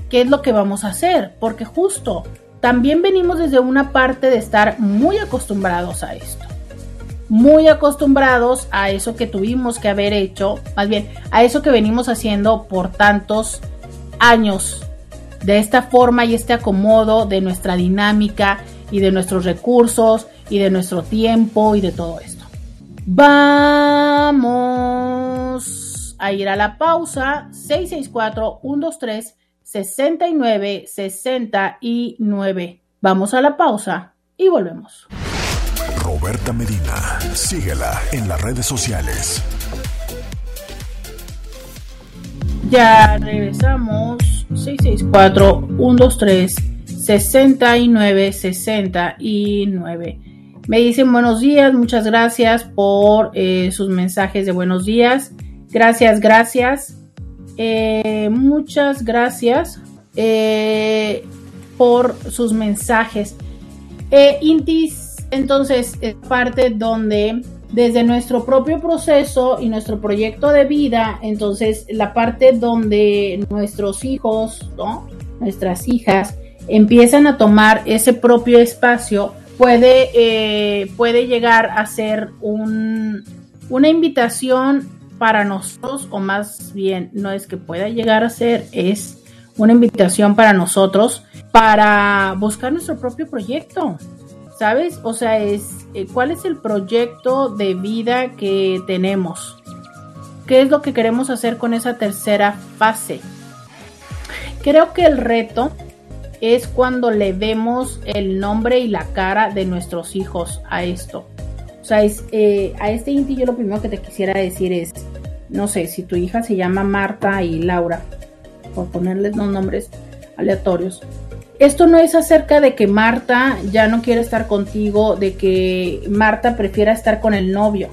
qué es lo que vamos a hacer, porque justo también venimos desde una parte de estar muy acostumbrados a esto. Muy acostumbrados a eso que tuvimos que haber hecho, más bien a eso que venimos haciendo por tantos años de esta forma y este acomodo de nuestra dinámica y de nuestros recursos y de nuestro tiempo y de todo esto. Vamos a ir a la pausa 664-123-6969. Vamos a la pausa y volvemos. Roberta Medina, síguela en las redes sociales. Ya regresamos 664-123-6969. Me dicen buenos días, muchas gracias por eh, sus mensajes de buenos días. Gracias, gracias. Eh, muchas gracias eh, por sus mensajes. Intis, entonces, es parte donde desde nuestro propio proceso y nuestro proyecto de vida, entonces la parte donde nuestros hijos, nuestras hijas, empiezan a tomar ese propio espacio, puede, eh, puede llegar a ser un, una invitación para nosotros, o más bien no es que pueda llegar a ser, es una invitación para nosotros para buscar nuestro propio proyecto, ¿sabes? O sea, es eh, cuál es el proyecto de vida que tenemos. ¿Qué es lo que queremos hacer con esa tercera fase? Creo que el reto es cuando le vemos el nombre y la cara de nuestros hijos a esto. O sea, es, eh, a este Inti yo lo primero que te quisiera decir es, no sé, si tu hija se llama Marta y Laura, por ponerles los nombres aleatorios, esto no es acerca de que Marta ya no quiere estar contigo, de que Marta prefiera estar con el novio.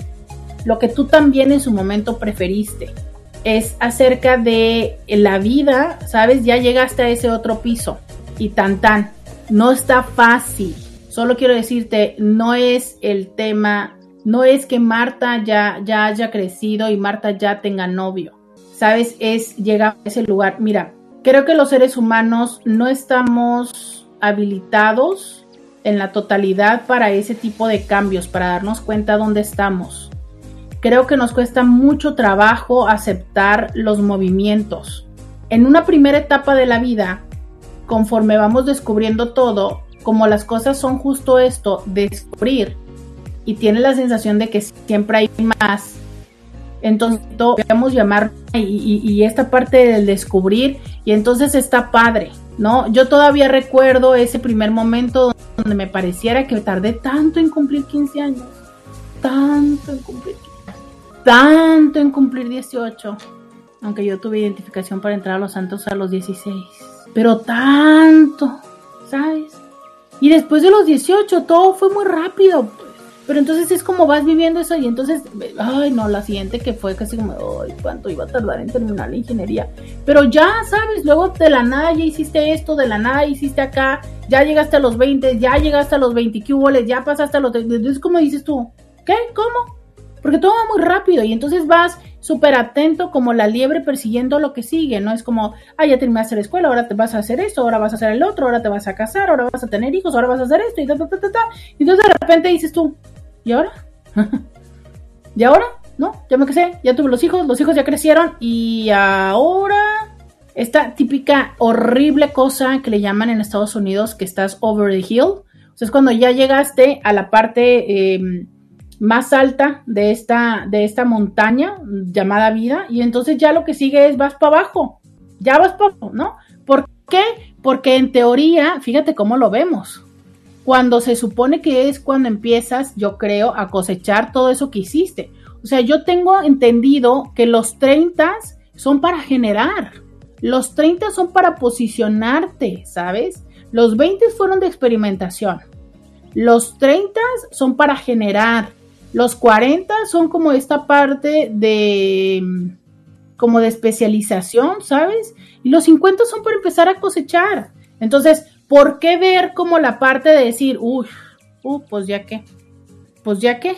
Lo que tú también en su momento preferiste. Es acerca de la vida, ¿sabes? Ya llegaste a ese otro piso. Y tan tan. No está fácil. Solo quiero decirte, no es el tema, no es que Marta ya, ya haya crecido y Marta ya tenga novio. ¿Sabes? Es llegar a ese lugar. Mira, Creo que los seres humanos no estamos habilitados en la totalidad para ese tipo de cambios, para darnos cuenta dónde estamos. Creo que nos cuesta mucho trabajo aceptar los movimientos. En una primera etapa de la vida, conforme vamos descubriendo todo, como las cosas son justo esto, descubrir, y tiene la sensación de que siempre hay más, entonces, podemos llamar y, esta parte del descubrir, y entonces está padre, ¿no? Yo todavía recuerdo ese primer momento donde me pareciera que tardé tanto en cumplir 15 años, tanto en cumplir, tanto en cumplir 18, aunque yo tuve identificación para entrar a los santos a los 16, pero tanto, ¿sabes? Y después de los 18 todo fue muy rápido, pero entonces es como vas viviendo eso y entonces, ay, no, la siguiente que fue casi como, ay, cuánto iba a tardar en terminar la ingeniería. Pero ya sabes, luego de la nada ya hiciste esto, de la nada hiciste acá, ya llegaste a los 20, ya llegaste a los 20 cuboles, ya pasaste a los. Entonces, ¿cómo dices tú? ¿Qué? ¿Cómo? Porque todo va muy rápido y entonces vas súper atento como la liebre persiguiendo lo que sigue, ¿no? Es como, ah, ya terminaste la escuela, ahora te vas a hacer esto, ahora vas a hacer el otro, ahora te vas a casar, ahora vas a tener hijos, ahora vas a hacer esto y ta, ta, ta, ta, ta. Y entonces de repente dices tú, ¿y ahora? ¿Y ahora? ¿No? Ya me casé, ya tuve los hijos, los hijos ya crecieron y ahora esta típica horrible cosa que le llaman en Estados Unidos que estás over the hill. O sea, es cuando ya llegaste a la parte eh, más alta de esta, de esta montaña llamada vida y entonces ya lo que sigue es vas para abajo. Ya vas para abajo, ¿no? ¿Por qué? Porque en teoría, fíjate cómo lo vemos. Cuando se supone que es cuando empiezas, yo creo, a cosechar todo eso que hiciste. O sea, yo tengo entendido que los 30 son para generar. Los 30 son para posicionarte, ¿sabes? Los 20 fueron de experimentación. Los 30 son para generar. Los 40 son como esta parte de como de especialización, ¿sabes? Y los 50 son para empezar a cosechar. Entonces, ¿por qué ver como la parte de decir, uy, uh, pues ya qué? Pues ya qué?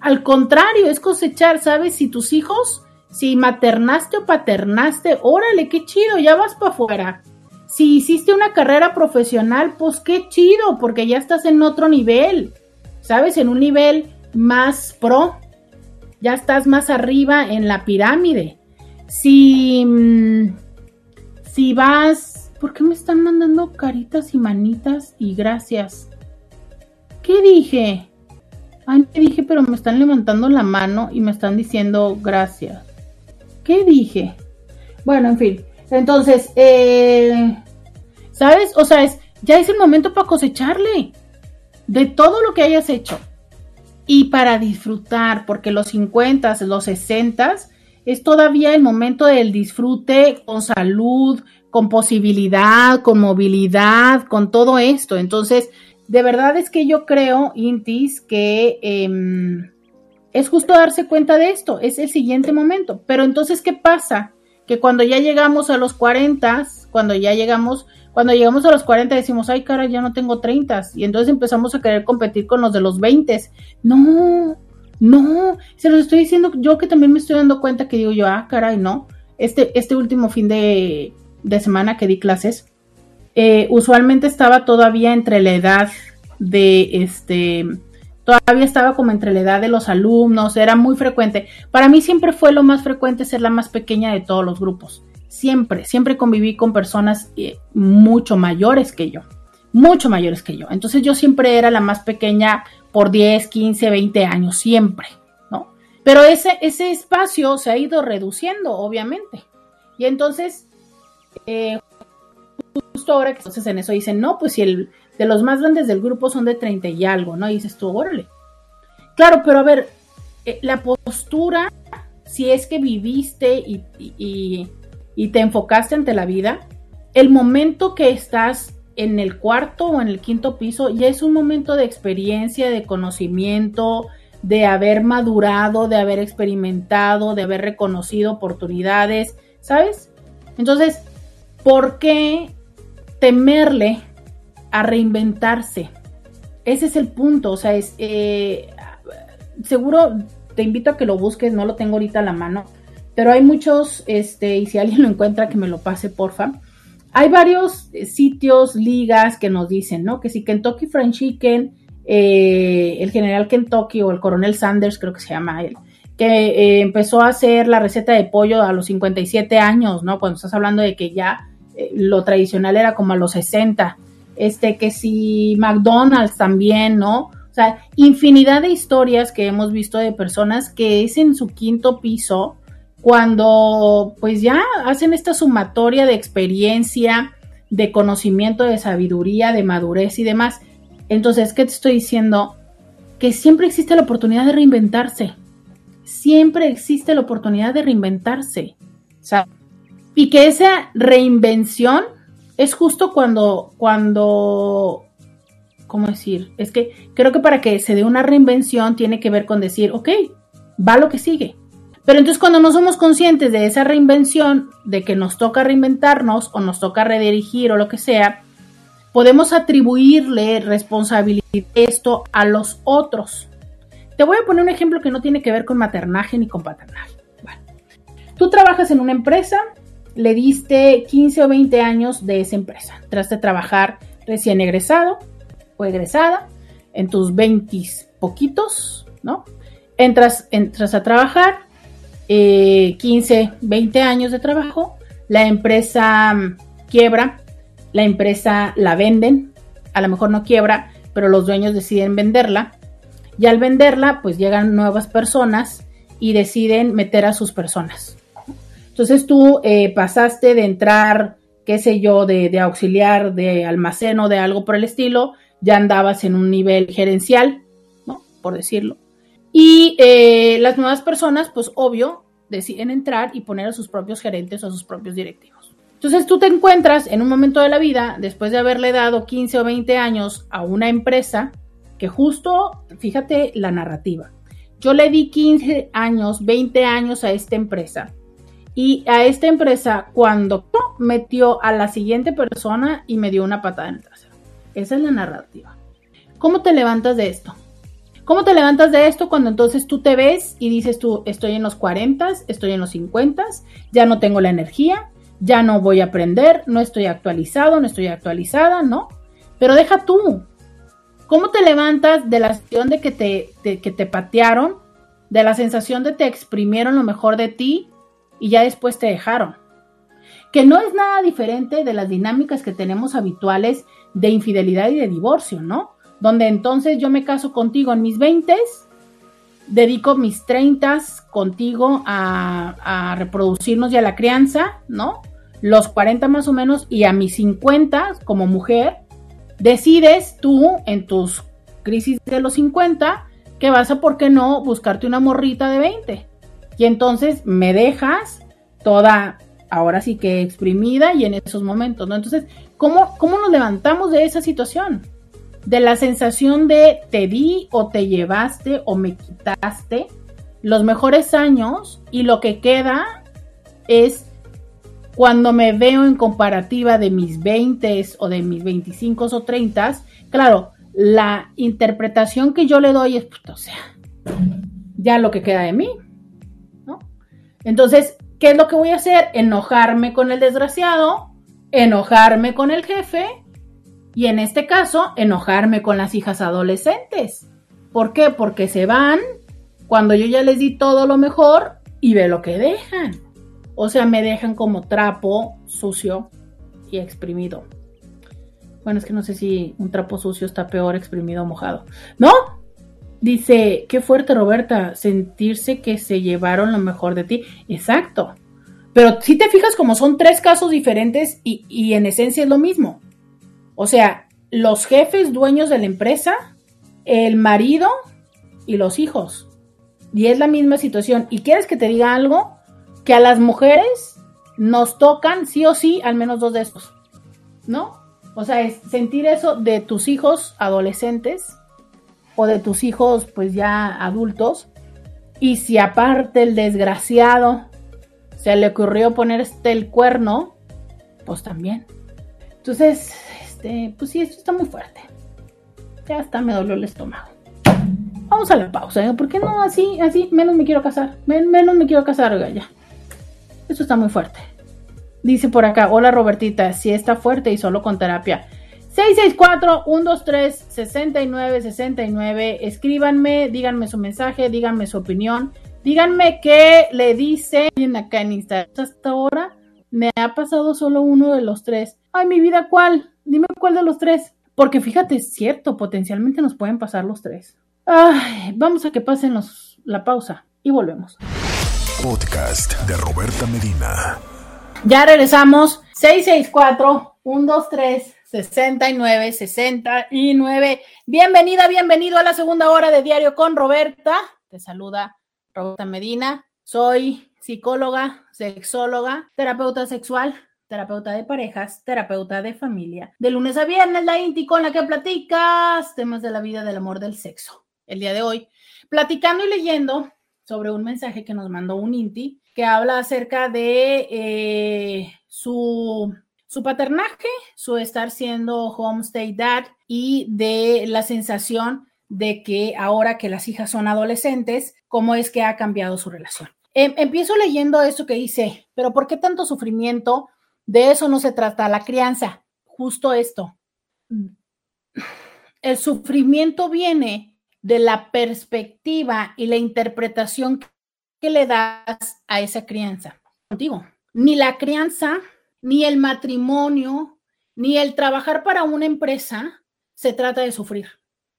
Al contrario, es cosechar, ¿sabes? Si tus hijos si maternaste o paternaste, órale, qué chido, ya vas para afuera. Si hiciste una carrera profesional, pues qué chido, porque ya estás en otro nivel, ¿sabes? En un nivel más pro, ya estás más arriba en la pirámide. Si, mm, si vas, ¿por qué me están mandando caritas y manitas y gracias? ¿Qué dije? Ay, me dije, pero me están levantando la mano y me están diciendo gracias. ¿Qué dije? Bueno, en fin. Entonces, eh, ¿sabes? O sea, es, ya es el momento para cosecharle de todo lo que hayas hecho. Y para disfrutar, porque los 50, los 60 es todavía el momento del disfrute con salud, con posibilidad, con movilidad, con todo esto. Entonces, de verdad es que yo creo, Intis, que em, es justo darse cuenta de esto, es el siguiente momento. Pero entonces, ¿qué pasa? Que cuando ya llegamos a los 40, cuando ya llegamos, cuando llegamos a los 40 decimos, ay, cara, ya no tengo 30. Y entonces empezamos a querer competir con los de los 20. No, no, se los estoy diciendo yo que también me estoy dando cuenta que digo yo, ah, caray, no. Este, este último fin de, de semana que di clases, eh, usualmente estaba todavía entre la edad de este todavía estaba como entre la edad de los alumnos, era muy frecuente. Para mí siempre fue lo más frecuente ser la más pequeña de todos los grupos. Siempre, siempre conviví con personas eh, mucho mayores que yo, mucho mayores que yo. Entonces yo siempre era la más pequeña por 10, 15, 20 años, siempre, ¿no? Pero ese, ese espacio se ha ido reduciendo, obviamente. Y entonces, eh, justo ahora que entonces en eso dicen, no, pues si el, de los más grandes del grupo son de 30 y algo, ¿no? Y dices tú, órale. Claro, pero a ver, eh, la postura, si es que viviste y, y, te enfocaste ante la vida, el momento que estás en el cuarto o en el quinto piso ya es un momento de experiencia, de conocimiento, de haber madurado, de haber experimentado, de haber reconocido oportunidades, ¿sabes? Entonces, ¿por qué temerle a reinventarse. Ese es el punto, o sea, es eh, seguro te invito a que lo busques, no lo tengo ahorita a la mano, pero hay muchos, este, y si alguien lo encuentra, que me lo pase, porfa. Hay varios sitios, ligas que nos dicen, ¿no? Que si Kentucky Fried Chicken, eh, el general Kentucky o el coronel Sanders, creo que se llama él, que eh, empezó a hacer la receta de pollo a los 57 años, ¿no? Cuando estás hablando de que ya lo tradicional era como a los 60 este, que si McDonald's también, ¿no? O sea, infinidad de historias que hemos visto de personas que es en su quinto piso cuando pues ya hacen esta sumatoria de experiencia, de conocimiento, de sabiduría, de madurez y demás. Entonces, ¿qué te estoy diciendo? Que siempre existe la oportunidad de reinventarse. Siempre existe la oportunidad de reinventarse. Sea, y que esa reinvención es justo cuando, cuando, ¿cómo decir? Es que creo que para que se dé una reinvención tiene que ver con decir, ok, va lo que sigue. Pero entonces cuando no somos conscientes de esa reinvención, de que nos toca reinventarnos o nos toca redirigir o lo que sea, podemos atribuirle responsabilidad esto a los otros. Te voy a poner un ejemplo que no tiene que ver con maternaje ni con paternaje. Tú trabajas en una empresa, le diste 15 o 20 años de esa empresa. Traste de trabajar recién egresado o egresada en tus 20 poquitos, ¿no? Entras, entras a trabajar, 15, eh, 20 años de trabajo, la empresa mm, quiebra, la empresa la venden, a lo mejor no quiebra, pero los dueños deciden venderla y al venderla pues llegan nuevas personas y deciden meter a sus personas. Entonces tú eh, pasaste de entrar, qué sé yo, de, auxiliar, de almacén o de algo por el estilo, ya andabas en un nivel gerencial. Por decirlo. Y eh, las nuevas personas, pues obvio, deciden entrar y poner a sus propios gerentes o a sus propios directivos. Entonces tú te encuentras en un momento de la vida, después de haberle dado 15 o 20 años a una empresa, que justo, fíjate la narrativa. Yo le di 15 años, 20 años a esta empresa. Y a esta empresa, cuando metió a la siguiente persona y me dio una patada en el trasero. Esa es la narrativa. ¿Cómo te levantas de esto? ¿Cómo te levantas de esto cuando entonces tú te ves y dices tú, estoy en los 40, estoy en los 50, ya no tengo la energía, ya no voy a aprender, no estoy actualizado, no estoy actualizada, ¿no? Pero deja tú. ¿Cómo te levantas de la sensación de que te, que te patearon, de la sensación de te exprimieron lo mejor de ti y ya después te dejaron? Que no es nada diferente de las dinámicas que tenemos habituales de infidelidad y de divorcio, ¿no? Donde entonces yo me caso contigo en mis 20, dedico mis 30 contigo a, reproducirnos y a la crianza, ¿no? Los 40 más o menos y a mis 50 como mujer, decides tú en tus crisis de los 50 que vas a, ¿por qué no?, buscarte una morrita de 20. Y entonces me dejas toda, ahora sí que exprimida y en esos momentos, ¿no? Entonces, ¿cómo, cómo nos levantamos de esa situación? De la sensación de te di o te llevaste o me quitaste los mejores años y lo que queda es cuando me veo en comparativa de mis 20 o de mis 25 o 30, claro, la interpretación que yo le doy es, o sea, ya lo que queda de mí, ¿no? Entonces, ¿qué es lo que voy a hacer? Enojarme con el desgraciado, enojarme con el jefe y en este caso, enojarme con las hijas adolescentes. ¿Por qué? Porque se van cuando yo ya les di todo lo mejor y ve lo que dejan. O sea, me dejan como trapo sucio y exprimido. Bueno, es que no sé si un trapo sucio está peor exprimido o mojado. ¿No? Dice, qué fuerte Roberta, sentirse que se llevaron lo mejor de ti. Exacto. Pero si te fijas como son tres casos diferentes y, y en esencia es lo mismo. O sea, los jefes dueños de la empresa, el marido y los hijos. Y es la misma situación. ¿Y quieres que te diga algo? Que a las mujeres nos tocan sí o sí al menos dos de estos. ¿No? O sea, es sentir eso de tus hijos adolescentes o de tus hijos pues ya adultos. Y si aparte el desgraciado se le ocurrió poner este el cuerno, pues también. Entonces, este, pues sí, esto está muy fuerte. Ya hasta me dolió el estómago. Vamos a la pausa, ¿eh? ¿por qué no así, así? Menos me quiero casar, menos me quiero casar, oiga, ya. Esto está muy fuerte. Dice por acá, hola Robertita, si está fuerte y solo con terapia. 664-123-6969. Escríbanme, díganme su mensaje, díganme su opinión. Díganme qué le dice acá en Instagram. Hasta ahora me ha pasado solo uno de los tres. Ay, mi vida, ¿cuál? Dime cuál de los tres. Porque fíjate, es cierto, potencialmente nos pueden pasar los tres. Ay, vamos a que pasen los, la pausa y volvemos. Podcast de Roberta Medina. Ya regresamos. 664-123-6969. Bienvenida, bienvenido a la segunda hora de Diario con Roberta. Te saluda Roberta Medina. Soy psicóloga, sexóloga, terapeuta sexual terapeuta de parejas, terapeuta de familia. De lunes a viernes, la Inti con la que platicas temas de la vida, del amor, del sexo. El día de hoy, platicando y leyendo sobre un mensaje que nos mandó un Inti que habla acerca de eh, su, su paternaje, su estar siendo homestay dad y de la sensación de que ahora que las hijas son adolescentes, cómo es que ha cambiado su relación. Em, empiezo leyendo eso que dice, pero ¿por qué tanto sufrimiento? De eso no se trata la crianza, justo esto. El sufrimiento viene de la perspectiva y la interpretación que le das a esa crianza. Contigo, ni la crianza, ni el matrimonio, ni el trabajar para una empresa se trata de sufrir.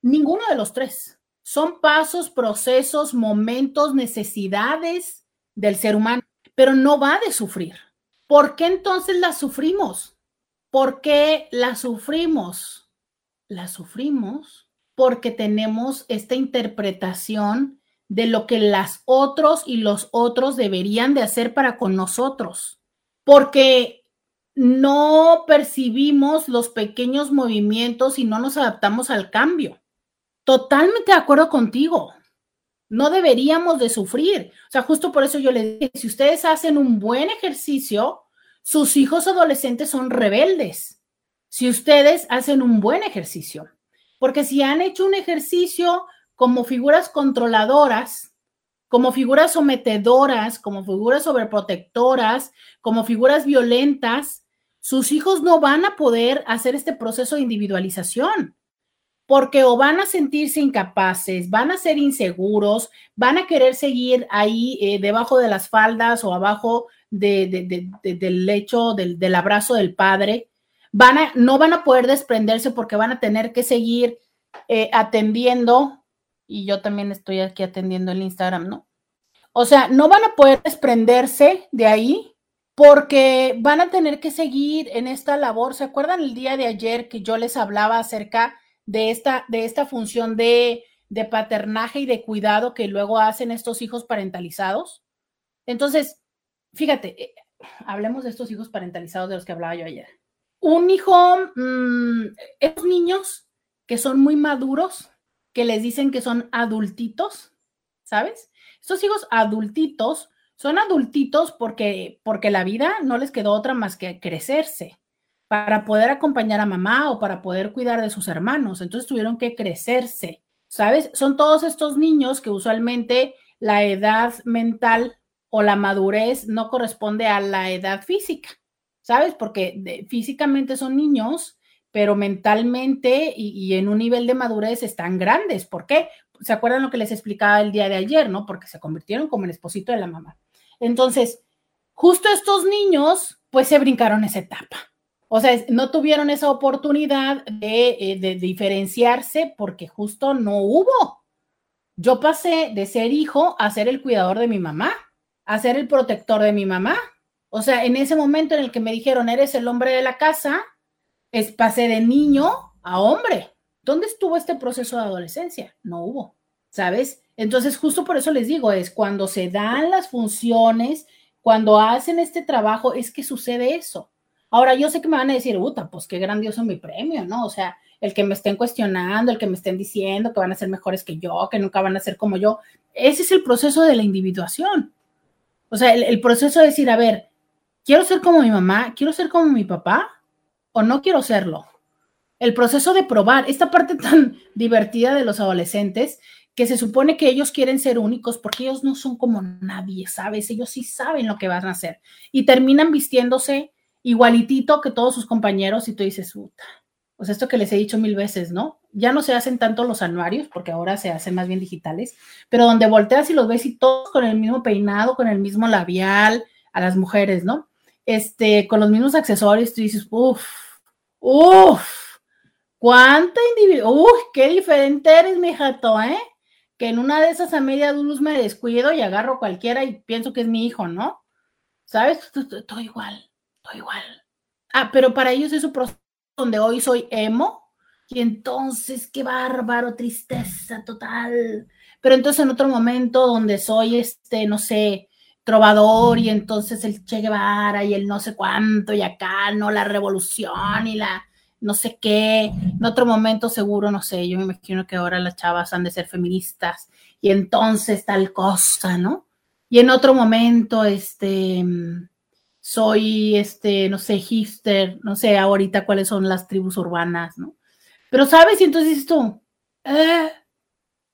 Ninguno de los tres. Son pasos, procesos, momentos, necesidades del ser humano, pero no va de sufrir. ¿Por qué entonces la sufrimos? ¿Por qué la sufrimos? La sufrimos porque tenemos esta interpretación de lo que las otros y los otros deberían de hacer para con nosotros. Porque no percibimos los pequeños movimientos y no nos adaptamos al cambio. Totalmente de acuerdo contigo. No deberíamos de sufrir. O sea, justo por eso yo les dije, si ustedes hacen un buen ejercicio, sus hijos adolescentes son rebeldes. Si ustedes hacen un buen ejercicio. Porque si han hecho un ejercicio como figuras controladoras, como figuras sometedoras, como figuras sobreprotectoras, como figuras violentas, sus hijos no van a poder hacer este proceso de individualización porque o van a sentirse incapaces, van a ser inseguros, van a querer seguir ahí eh, debajo de las faldas o abajo del lecho, del, abrazo del padre, van a, no van a poder desprenderse porque van a tener que seguir eh, atendiendo, y yo también estoy aquí atendiendo el Instagram, ¿no? O sea, no van a poder desprenderse de ahí porque van a tener que seguir en esta labor. ¿Se acuerdan el día de ayer que yo les hablaba acerca de esta, de esta función de, de paternaje y de cuidado que luego hacen estos hijos parentalizados. Entonces, fíjate, eh, hablemos de estos hijos parentalizados de los que hablaba yo ayer. Un hijo, mmm, niños que son muy maduros, que les dicen que son adultitos, ¿sabes? Estos hijos adultitos son adultitos porque, porque la vida no les quedó otra más que crecerse para poder acompañar a mamá o para poder cuidar de sus hermanos. Entonces tuvieron que crecerse, ¿sabes? Son todos estos niños que usualmente la edad mental o la madurez no corresponde a la edad física, ¿sabes? Porque físicamente son niños, pero mentalmente y, y, en un nivel de madurez están grandes. ¿Por qué? ¿Se acuerdan lo que les explicaba el día de ayer, no? Porque se convirtieron como el esposito de la mamá. Entonces, justo estos niños, pues se brincaron esa etapa. O sea, no tuvieron esa oportunidad eh, de, diferenciarse porque justo no hubo. Yo pasé de ser hijo a ser el cuidador de mi mamá, a ser el protector de mi mamá. O sea, en ese momento en el que me dijeron, eres el hombre de la casa, es, pasé de niño a hombre. ¿Dónde estuvo este proceso de adolescencia? No hubo, ¿sabes? Entonces, justo por eso les digo, es cuando se dan las funciones, cuando hacen este trabajo, es que sucede eso. Ahora, yo sé que me van a decir, puta, pues qué grandioso mi premio, ¿no? O sea, el que me estén cuestionando, el que me estén diciendo que van a ser mejores que yo, que nunca van a ser como yo. Ese es el proceso de la individuación. O sea, el, proceso de decir, a ver, ¿quiero ser como mi mamá? ¿Quiero ser como mi papá? ¿O no quiero serlo? El proceso de probar, esta parte tan divertida de los adolescentes, que se supone que ellos quieren ser únicos porque ellos no son como nadie, ¿sabes? Ellos sí saben lo que van a hacer y terminan vistiéndose igualitito que todos sus compañeros y tú dices, puta. Pues esto que les he dicho mil veces, ¿no? Ya no se hacen tanto los anuarios porque ahora se hacen más bien digitales, pero donde volteas y los ves y todos con el mismo peinado, con el mismo labial, a las mujeres, ¿no? Este, con los mismos accesorios, tú dices, uff, uff, cuánta individuo, uff, qué diferente eres, mi jato, ¿eh? Que en una de esas a media luz me descuido y agarro cualquiera y pienso que es mi hijo, ¿no? ¿Sabes? Todo igual igual. Ah, pero para ellos es su proceso donde hoy soy emo y entonces qué bárbaro, tristeza total. Pero entonces en otro momento donde soy este, no sé, trovador y entonces el Che Guevara y el no sé cuánto y acá, ¿no? La revolución y la no sé qué. En otro momento seguro, no sé, yo me imagino que ahora las chavas han de ser feministas y entonces tal cosa, ¿no? Y en otro momento, este, soy, este, no sé, hipster, no sé ahorita cuáles son las tribus urbanas, ¿no? Pero sabes, y entonces dices tú, eh,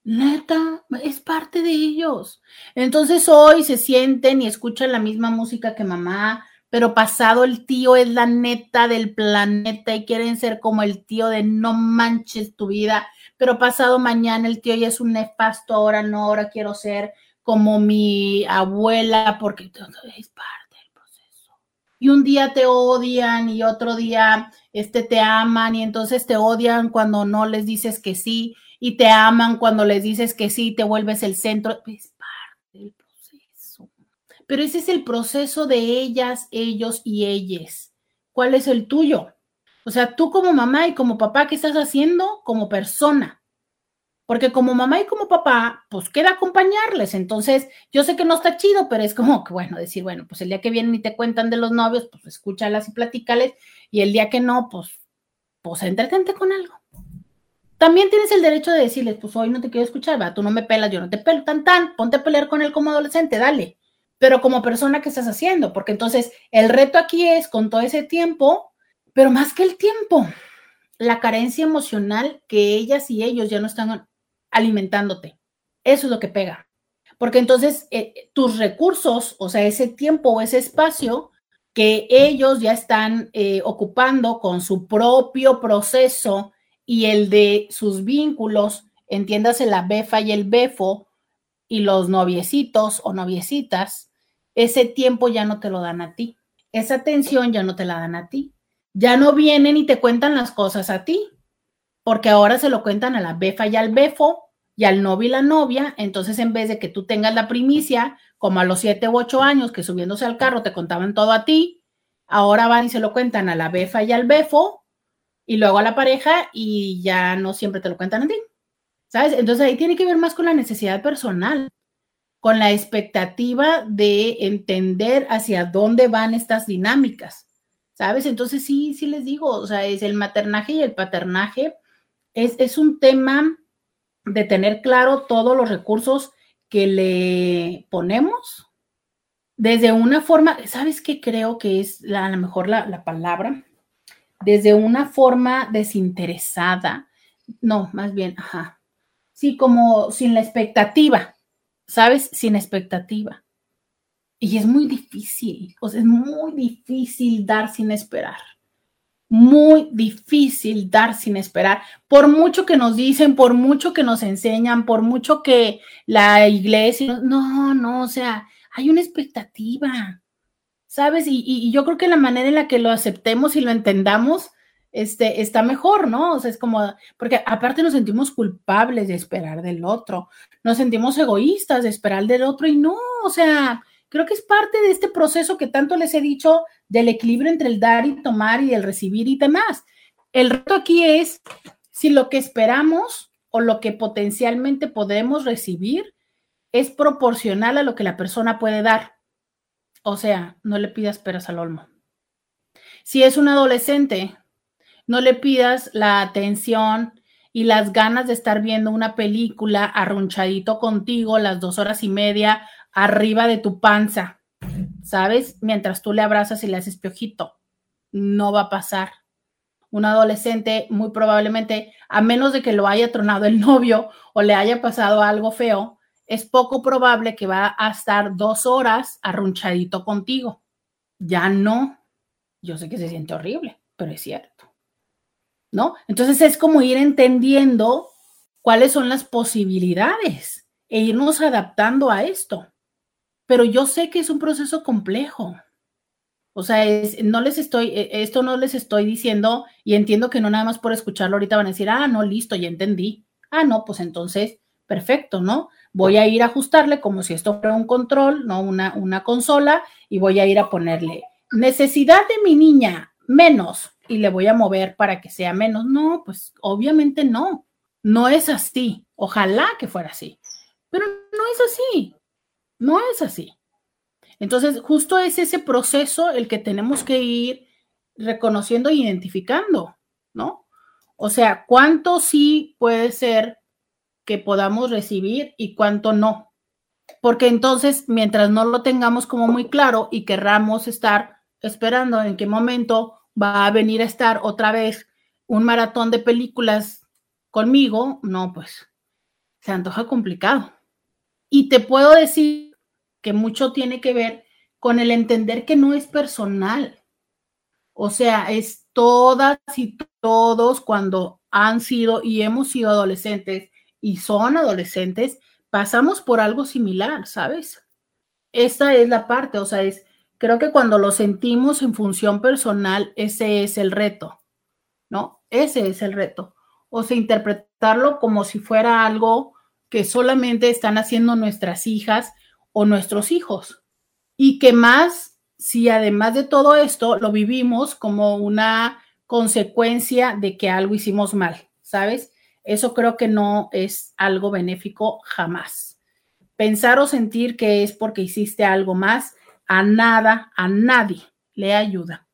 Neta, es parte de ellos. Entonces hoy se sienten y escuchan la misma música que mamá, pero pasado el tío es la neta del planeta y quieren ser como el tío de no manches tu vida, pero pasado mañana el tío ya es un nefasto, ahora no, ahora quiero ser como mi abuela porque es parte. Y un día te odian y otro día este te aman y entonces te odian cuando no les dices que sí y te aman cuando les dices que sí, te vuelves el centro, es parte del proceso pero ese es el proceso de ellas, ellos y ellas. ¿Cuál es el tuyo? O sea, tú como mamá y como papá, ¿qué estás haciendo como persona? Porque como mamá y como papá, pues queda acompañarles. Entonces, yo sé que no está chido, pero es como que, bueno, decir, bueno, pues el día que vienen y te cuentan de los novios, pues escúchalas y platícales. Y el día que no, pues, pues entretente con algo. También tienes el derecho de decirles, pues hoy no te quiero escuchar, va, tú no me pelas, yo no te pelo, tan, tan, ponte a pelear con él como adolescente, dale pero como persona, ¿qué estás haciendo? Porque entonces el reto aquí es con todo ese tiempo, pero más que el tiempo, la carencia emocional que ellas y ellos ya no están alimentándote. Eso es lo que pega. Porque entonces eh, tus recursos, o sea, ese tiempo o ese espacio que ellos ya están eh, ocupando con su propio proceso y el de sus vínculos, entiéndase la befa y el befo y los noviecitos o noviecitas, ese tiempo ya no te lo dan a ti, esa atención ya no te la dan a ti, ya no vienen y te cuentan las cosas a ti, porque ahora se lo cuentan a la befa y al befo y al novio y la novia, entonces en vez de que tú tengas la primicia, como a los siete u ocho años que subiéndose al carro te contaban todo a ti, ahora van y se lo cuentan a la befa y al befo y luego a la pareja y ya no siempre te lo cuentan a ti. ¿Sabes? Entonces ahí tiene que ver más con la necesidad personal con la expectativa de entender hacia dónde van estas dinámicas, ¿sabes? Entonces sí, sí les digo, o sea, es el maternaje y el paternaje, es, es un tema de tener claro todos los recursos que le ponemos desde una forma, ¿sabes qué creo que es la, a lo mejor la, la palabra? Desde una forma desinteresada, no, más bien, ajá, sí, como sin la expectativa, ¿sabes? Sin expectativa. Y es muy difícil, o sea, es muy difícil dar sin esperar. Muy difícil dar sin esperar. Por mucho que nos dicen, por mucho que nos enseñan, por mucho que la iglesia, no, no, o sea, hay una expectativa, ¿sabes? Y, y yo creo que la manera en la que lo aceptemos y lo entendamos, este, está mejor, ¿no? O sea, es como, porque aparte nos sentimos culpables de esperar del otro, nos sentimos egoístas de esperar del otro y no, o sea, creo que es parte de este proceso que tanto les he dicho del equilibrio entre el dar y tomar y el recibir y demás. El reto aquí es si lo que esperamos o lo que potencialmente podemos recibir es proporcional a lo que la persona puede dar. O sea, no le pidas peras al olmo. Si es un adolescente no le pidas la atención y las ganas de estar viendo una película arrunchadito contigo las dos horas y media arriba de tu panza, ¿sabes? Mientras tú le abrazas y le haces piojito. No va a pasar. Un adolescente muy probablemente, a menos de que lo haya tronado el novio o le haya pasado algo feo, es poco probable que va a estar dos horas arrunchadito contigo. Ya no. Yo sé que se siente horrible, pero es cierto. ¿no? Entonces es como ir entendiendo cuáles son las posibilidades e irnos adaptando a esto. Pero yo sé que es un proceso complejo. O sea, no les estoy, e, esto no les estoy diciendo y entiendo que no nada más por escucharlo ahorita van a decir, ah, no, listo, ya entendí. Ah, no, pues entonces, perfecto, ¿no? Voy a ir a ajustarle como si esto fuera un control, ¿no? Una, una consola y voy a ir a ponerle necesidad de mi niña menos y le voy a mover para que sea menos. No, pues obviamente no. No es así. Ojalá que fuera así. Pero no es así. No es así. Entonces, justo es ese proceso el que tenemos que ir reconociendo e identificando, ¿no? O sea, cuánto sí puede ser que podamos recibir y cuánto no. Porque entonces, mientras no lo tengamos como muy claro y querramos estar esperando en qué momento va a venir a estar otra vez un maratón de películas conmigo, no, pues se antoja complicado. Y te puedo decir que mucho tiene que ver con el entender que no es personal. O sea, es todas y todos cuando han sido y hemos sido adolescentes y son adolescentes, pasamos por algo similar, ¿sabes? Esta es la parte, o sea, es, creo que cuando lo sentimos en función personal, ese es el reto, ¿no? Ese es el reto. O sea, interpretarlo como si fuera algo que solamente están haciendo nuestras hijas o nuestros hijos. Y que más, si además de todo esto lo vivimos como una consecuencia de que algo hicimos mal, ¿sabes? Eso creo que no es algo benéfico jamás. Pensar o sentir que es porque hiciste algo más, a nada, a nadie le ayuda.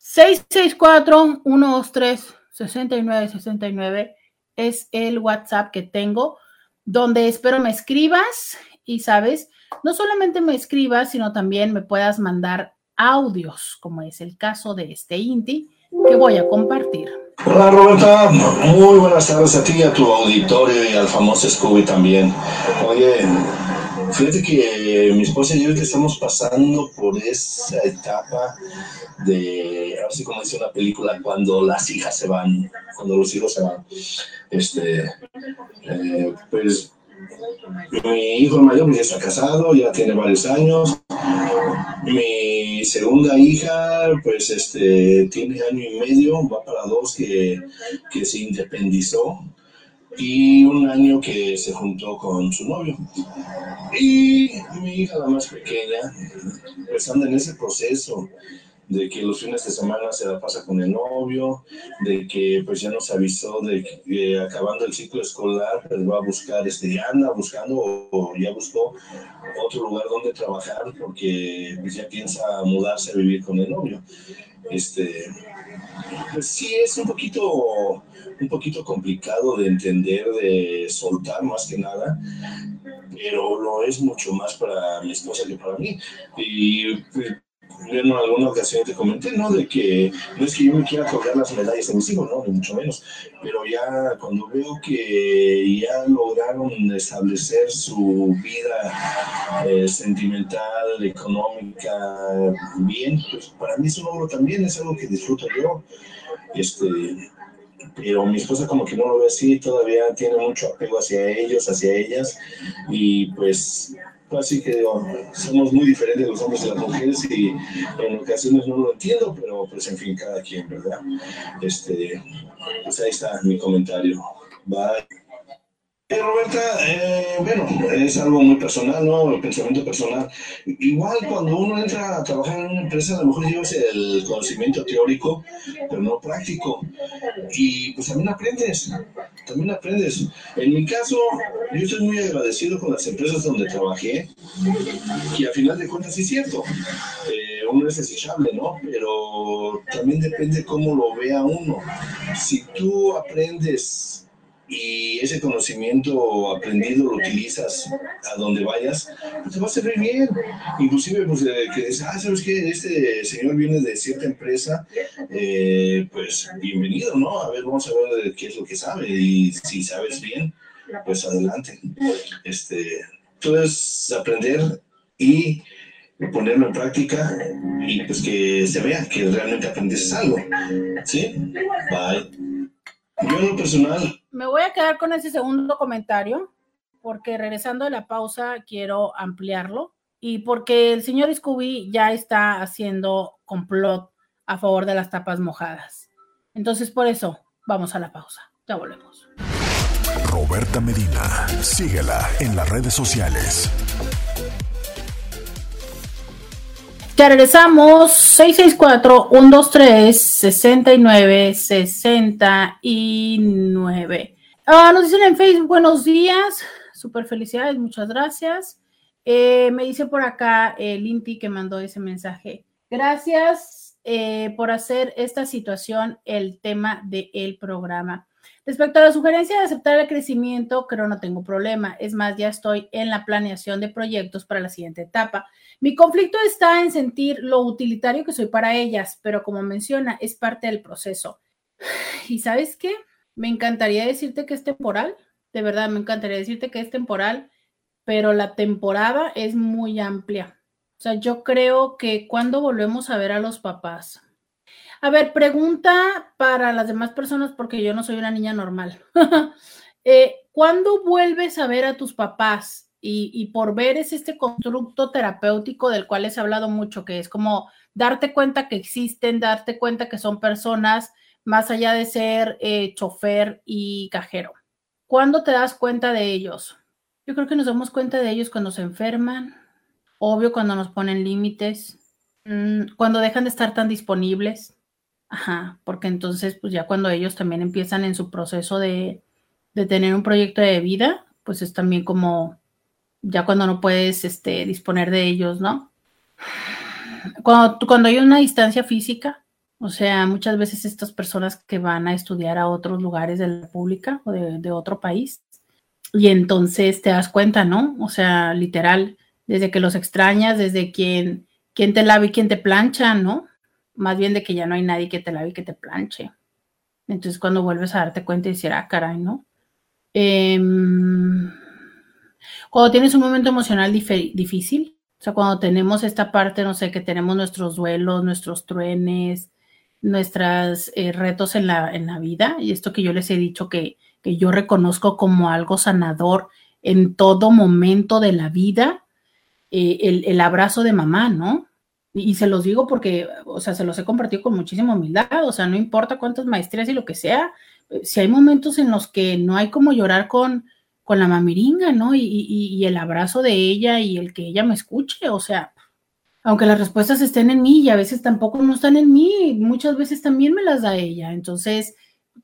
664-123-6969 es el WhatsApp que tengo, donde espero me escribas y sabes, no solamente me escribas, sino también me puedas mandar audios, como es el caso de este Inti que voy a compartir. Hola Roberta, muy buenas tardes a ti a tu auditorio y al famoso Scooby también. Oye, fíjate que mi esposa y yo que estamos pasando por esa etapa de, así como dice una película, cuando las hijas se van, cuando los hijos se van. Este, eh, pues mi hijo mayor ya está casado, ya tiene varios años. Mi segunda hija, pues este, tiene año y medio, va para dos que, que se independizó y un año que se juntó con su novio. Y mi hija, la más pequeña, pues anda en ese proceso de que los fines de semana se la pasa con el novio, de que pues ya nos avisó de que acabando el ciclo escolar pues va a buscar, este, ya anda buscando o, ya buscó otro lugar donde trabajar porque pues ya piensa mudarse a vivir con el novio. Este, pues sí es un poquito, un poquito complicado de entender, de soltar más que nada, pero lo es mucho más para mi esposa que para mí. Y pues, en alguna ocasión te comenté, ¿no? De que no es que yo me quiera colgar las medallas de mis hijos, ¿no? Ni mucho menos. Pero ya cuando veo que ya lograron establecer su vida eh, sentimental, económica, bien, pues para mí es un logro también, es algo que disfruto yo. Este, pero mi esposa como que no lo ve así, todavía tiene mucho apego hacia ellos, hacia ellas, y pues Así que somos muy diferentes los hombres y las mujeres y en ocasiones no lo entiendo, pero pues en fin, cada quien, ¿verdad? Este, pues ahí está mi comentario. Bye. Roberta, eh, bueno, es algo muy personal, ¿no? El pensamiento personal. Igual cuando uno entra a trabajar en una empresa, a lo mejor llevas el conocimiento teórico, pero no práctico. Y pues también aprendes, también aprendes. En mi caso, yo estoy muy agradecido con las empresas donde trabajé, que a final de cuentas sí es cierto. Eh, uno es desechable, ¿no? Pero también depende cómo lo vea uno. Si tú aprendes y ese conocimiento aprendido lo utilizas a donde vayas, pues te va a servir bien. Inclusive, pues, eh, que dices, ah, ¿sabes qué? Este señor viene de cierta empresa, eh, pues bienvenido, ¿no? A ver, vamos a ver qué es lo que sabe y si sabes bien, pues adelante. Este, entonces, aprender y ponerlo en práctica y pues que se vea que realmente aprendes algo. ¿Sí? Bye. Yo en lo personal me voy a quedar con ese segundo comentario porque regresando de la pausa quiero ampliarlo y porque el señor Scooby ya está haciendo complot a favor de las tapas mojadas. Entonces por eso vamos a la pausa. Ya volvemos. Roberta Medina, síguela en las redes sociales. Ya regresamos. 664-123-6969. Ah, nos dicen en Facebook, buenos días. Super felicidades, muchas gracias. Eh, me dice por acá el Inti que mandó ese mensaje. Gracias eh, por hacer esta situación el tema del programa. Respecto a la sugerencia de aceptar el crecimiento, creo no tengo problema. Es más, ya estoy en la planeación de proyectos para la siguiente etapa. Mi conflicto está en sentir lo utilitario que soy para ellas, pero como menciona, es parte del proceso. ¿Y sabes qué? Me encantaría decirte que es temporal, de verdad, me encantaría decirte que es temporal, pero la temporada es muy amplia. O sea, yo creo que cuando volvemos a ver a los papás. A ver, pregunta para las demás personas, porque yo no soy una niña normal. eh, ¿Cuándo vuelves a ver a tus papás? Y, por ver es este constructo terapéutico del cual les he hablado mucho, que es como darte cuenta que existen, darte cuenta que son personas más allá de ser eh, chofer y cajero. ¿Cuándo te das cuenta de ellos? Yo creo que nos damos cuenta de ellos cuando se enferman, obvio cuando nos ponen límites, mmm, cuando dejan de estar tan disponibles, ajá, porque entonces pues ya cuando ellos también empiezan en su proceso de, de tener un proyecto de vida, pues es también como ya cuando no puedes este, disponer de ellos, ¿no? Cuando, cuando hay una distancia física, o sea, muchas veces estas personas que van a estudiar a otros lugares de la República o de, otro país, y entonces te das cuenta, ¿no? O sea, literal, desde que los extrañas, desde quien, quien te lava y quien te plancha, ¿no? Más bien de que ya no hay nadie que te lave y que te planche. Entonces, cuando vuelves a darte cuenta y decir, ah, caray, ¿no? Eh, cuando tienes un momento emocional difícil, o sea, cuando tenemos esta parte, no sé, que tenemos nuestros duelos, nuestros truenes, nuestros eh, retos en la, en la vida, y esto que yo les he dicho que, que yo reconozco como algo sanador en todo momento de la vida, eh, el, el, abrazo de mamá, ¿no? Y, y, se los digo porque, o sea, se los he compartido con muchísima humildad, o sea, no importa cuántas maestrías y lo que sea, si hay momentos en los que no hay como llorar con, con la mamiringa, ¿no? Y, y, y, el abrazo de ella y el que ella me escuche, o sea, aunque las respuestas estén en mí y a veces tampoco no están en mí, muchas veces también me las da ella. Entonces,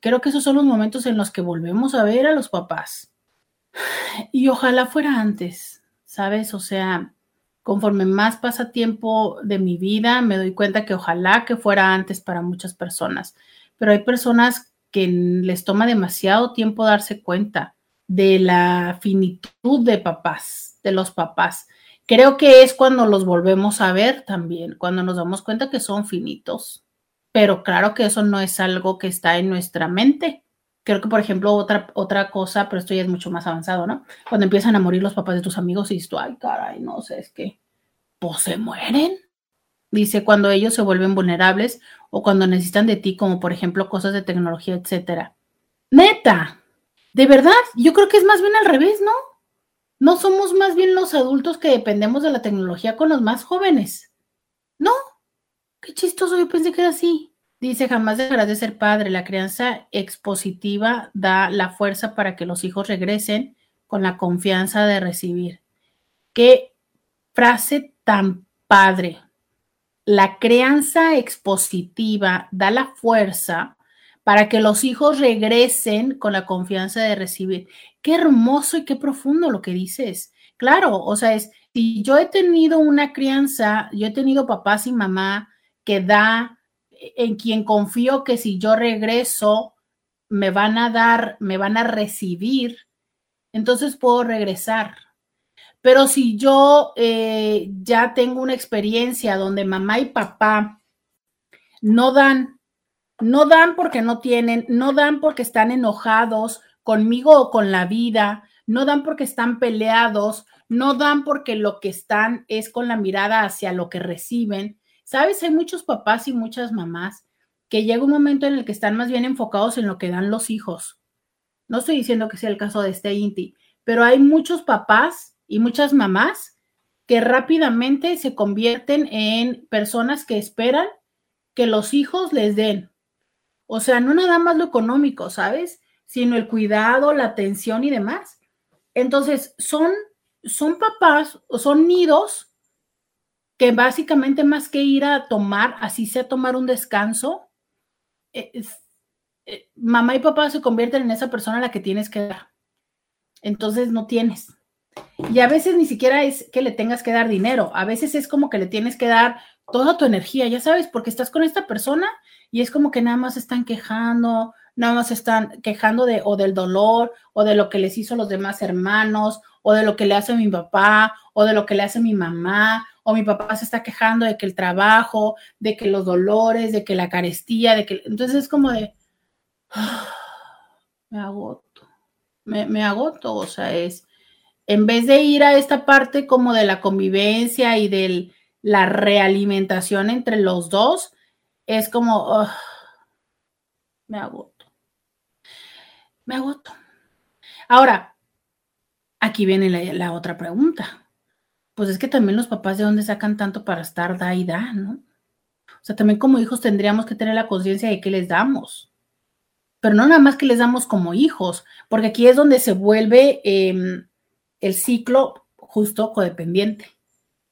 creo que esos son los momentos en los que volvemos a ver a los papás. Y ojalá fuera antes, ¿sabes? O sea, conforme más pasa tiempo de mi vida, me doy cuenta que ojalá que fuera antes para muchas personas. Pero hay personas que les toma demasiado tiempo darse cuenta de la finitud de papás, de los papás. Creo que es cuando los volvemos a ver también, cuando nos damos cuenta que son finitos. Pero claro que eso no es algo que está en nuestra mente. Creo que, por ejemplo, otra, otra cosa, pero esto ya es mucho más avanzado, ¿no? Cuando empiezan a morir los papás de tus amigos y tú, ay, caray, no sé, es que, pues se mueren. Dice, cuando ellos se vuelven vulnerables o cuando necesitan de ti, como por ejemplo cosas de tecnología, etcétera. Neta, de verdad, yo creo que es más bien al revés, ¿no? No somos más bien los adultos que dependemos de la tecnología con los más jóvenes. No, qué chistoso, yo pensé que era así. Dice, jamás dejarás de ser padre. La crianza expositiva da la fuerza para que los hijos regresen con la confianza de recibir. Qué frase tan padre. La crianza expositiva da la fuerza para que los hijos regresen con la confianza de recibir. Qué hermoso y qué profundo lo que dices. Claro, o sea, es, si yo he tenido una crianza, yo he tenido papás y mamá que da, en quien confío que si yo regreso, me van a dar, me van a recibir, entonces puedo regresar. Pero si yo eh, ya tengo una experiencia donde mamá y papá no dan no dan porque no tienen, no dan porque están enojados conmigo o con la vida, no dan porque están peleados, no dan porque lo que están es con la mirada hacia lo que reciben. Sabes, hay muchos papás y muchas mamás que llega un momento en el que están más bien enfocados en lo que dan los hijos. No estoy diciendo que sea el caso de este Inti, pero hay muchos papás y muchas mamás que rápidamente se convierten en personas que esperan que los hijos les den o sea, no nada más lo económico, ¿sabes? Sino el cuidado, la atención y demás. Entonces, son, son papás o son nidos que básicamente más que ir a tomar, así sea tomar un descanso, eh, eh, mamá y papá se convierten en esa persona a la que tienes que dar. Entonces no tienes. Y a veces ni siquiera es que le tengas que dar dinero, a veces es como que le tienes que dar toda tu energía, ya sabes, porque estás con esta persona y es como que nada más están quejando, nada más están quejando de o del dolor o de lo que les hizo los demás hermanos o de lo que le hace mi papá o de lo que le hace mi mamá o mi papá se está quejando de que el trabajo, de que los dolores, de que la carestía, de que entonces es como de me agoto, me, me agoto, o sea, es, en vez de ir a esta parte como de la convivencia y de la realimentación entre los dos, es como, me agoto. Me agoto. Ahora, aquí viene la, otra pregunta. Pues es que también los papás de dónde sacan tanto para estar da y da, ¿no? O sea, también como hijos tendríamos que tener la conciencia de qué les damos. Pero no nada más que les damos como hijos, porque aquí es donde se vuelve em, el ciclo justo codependiente.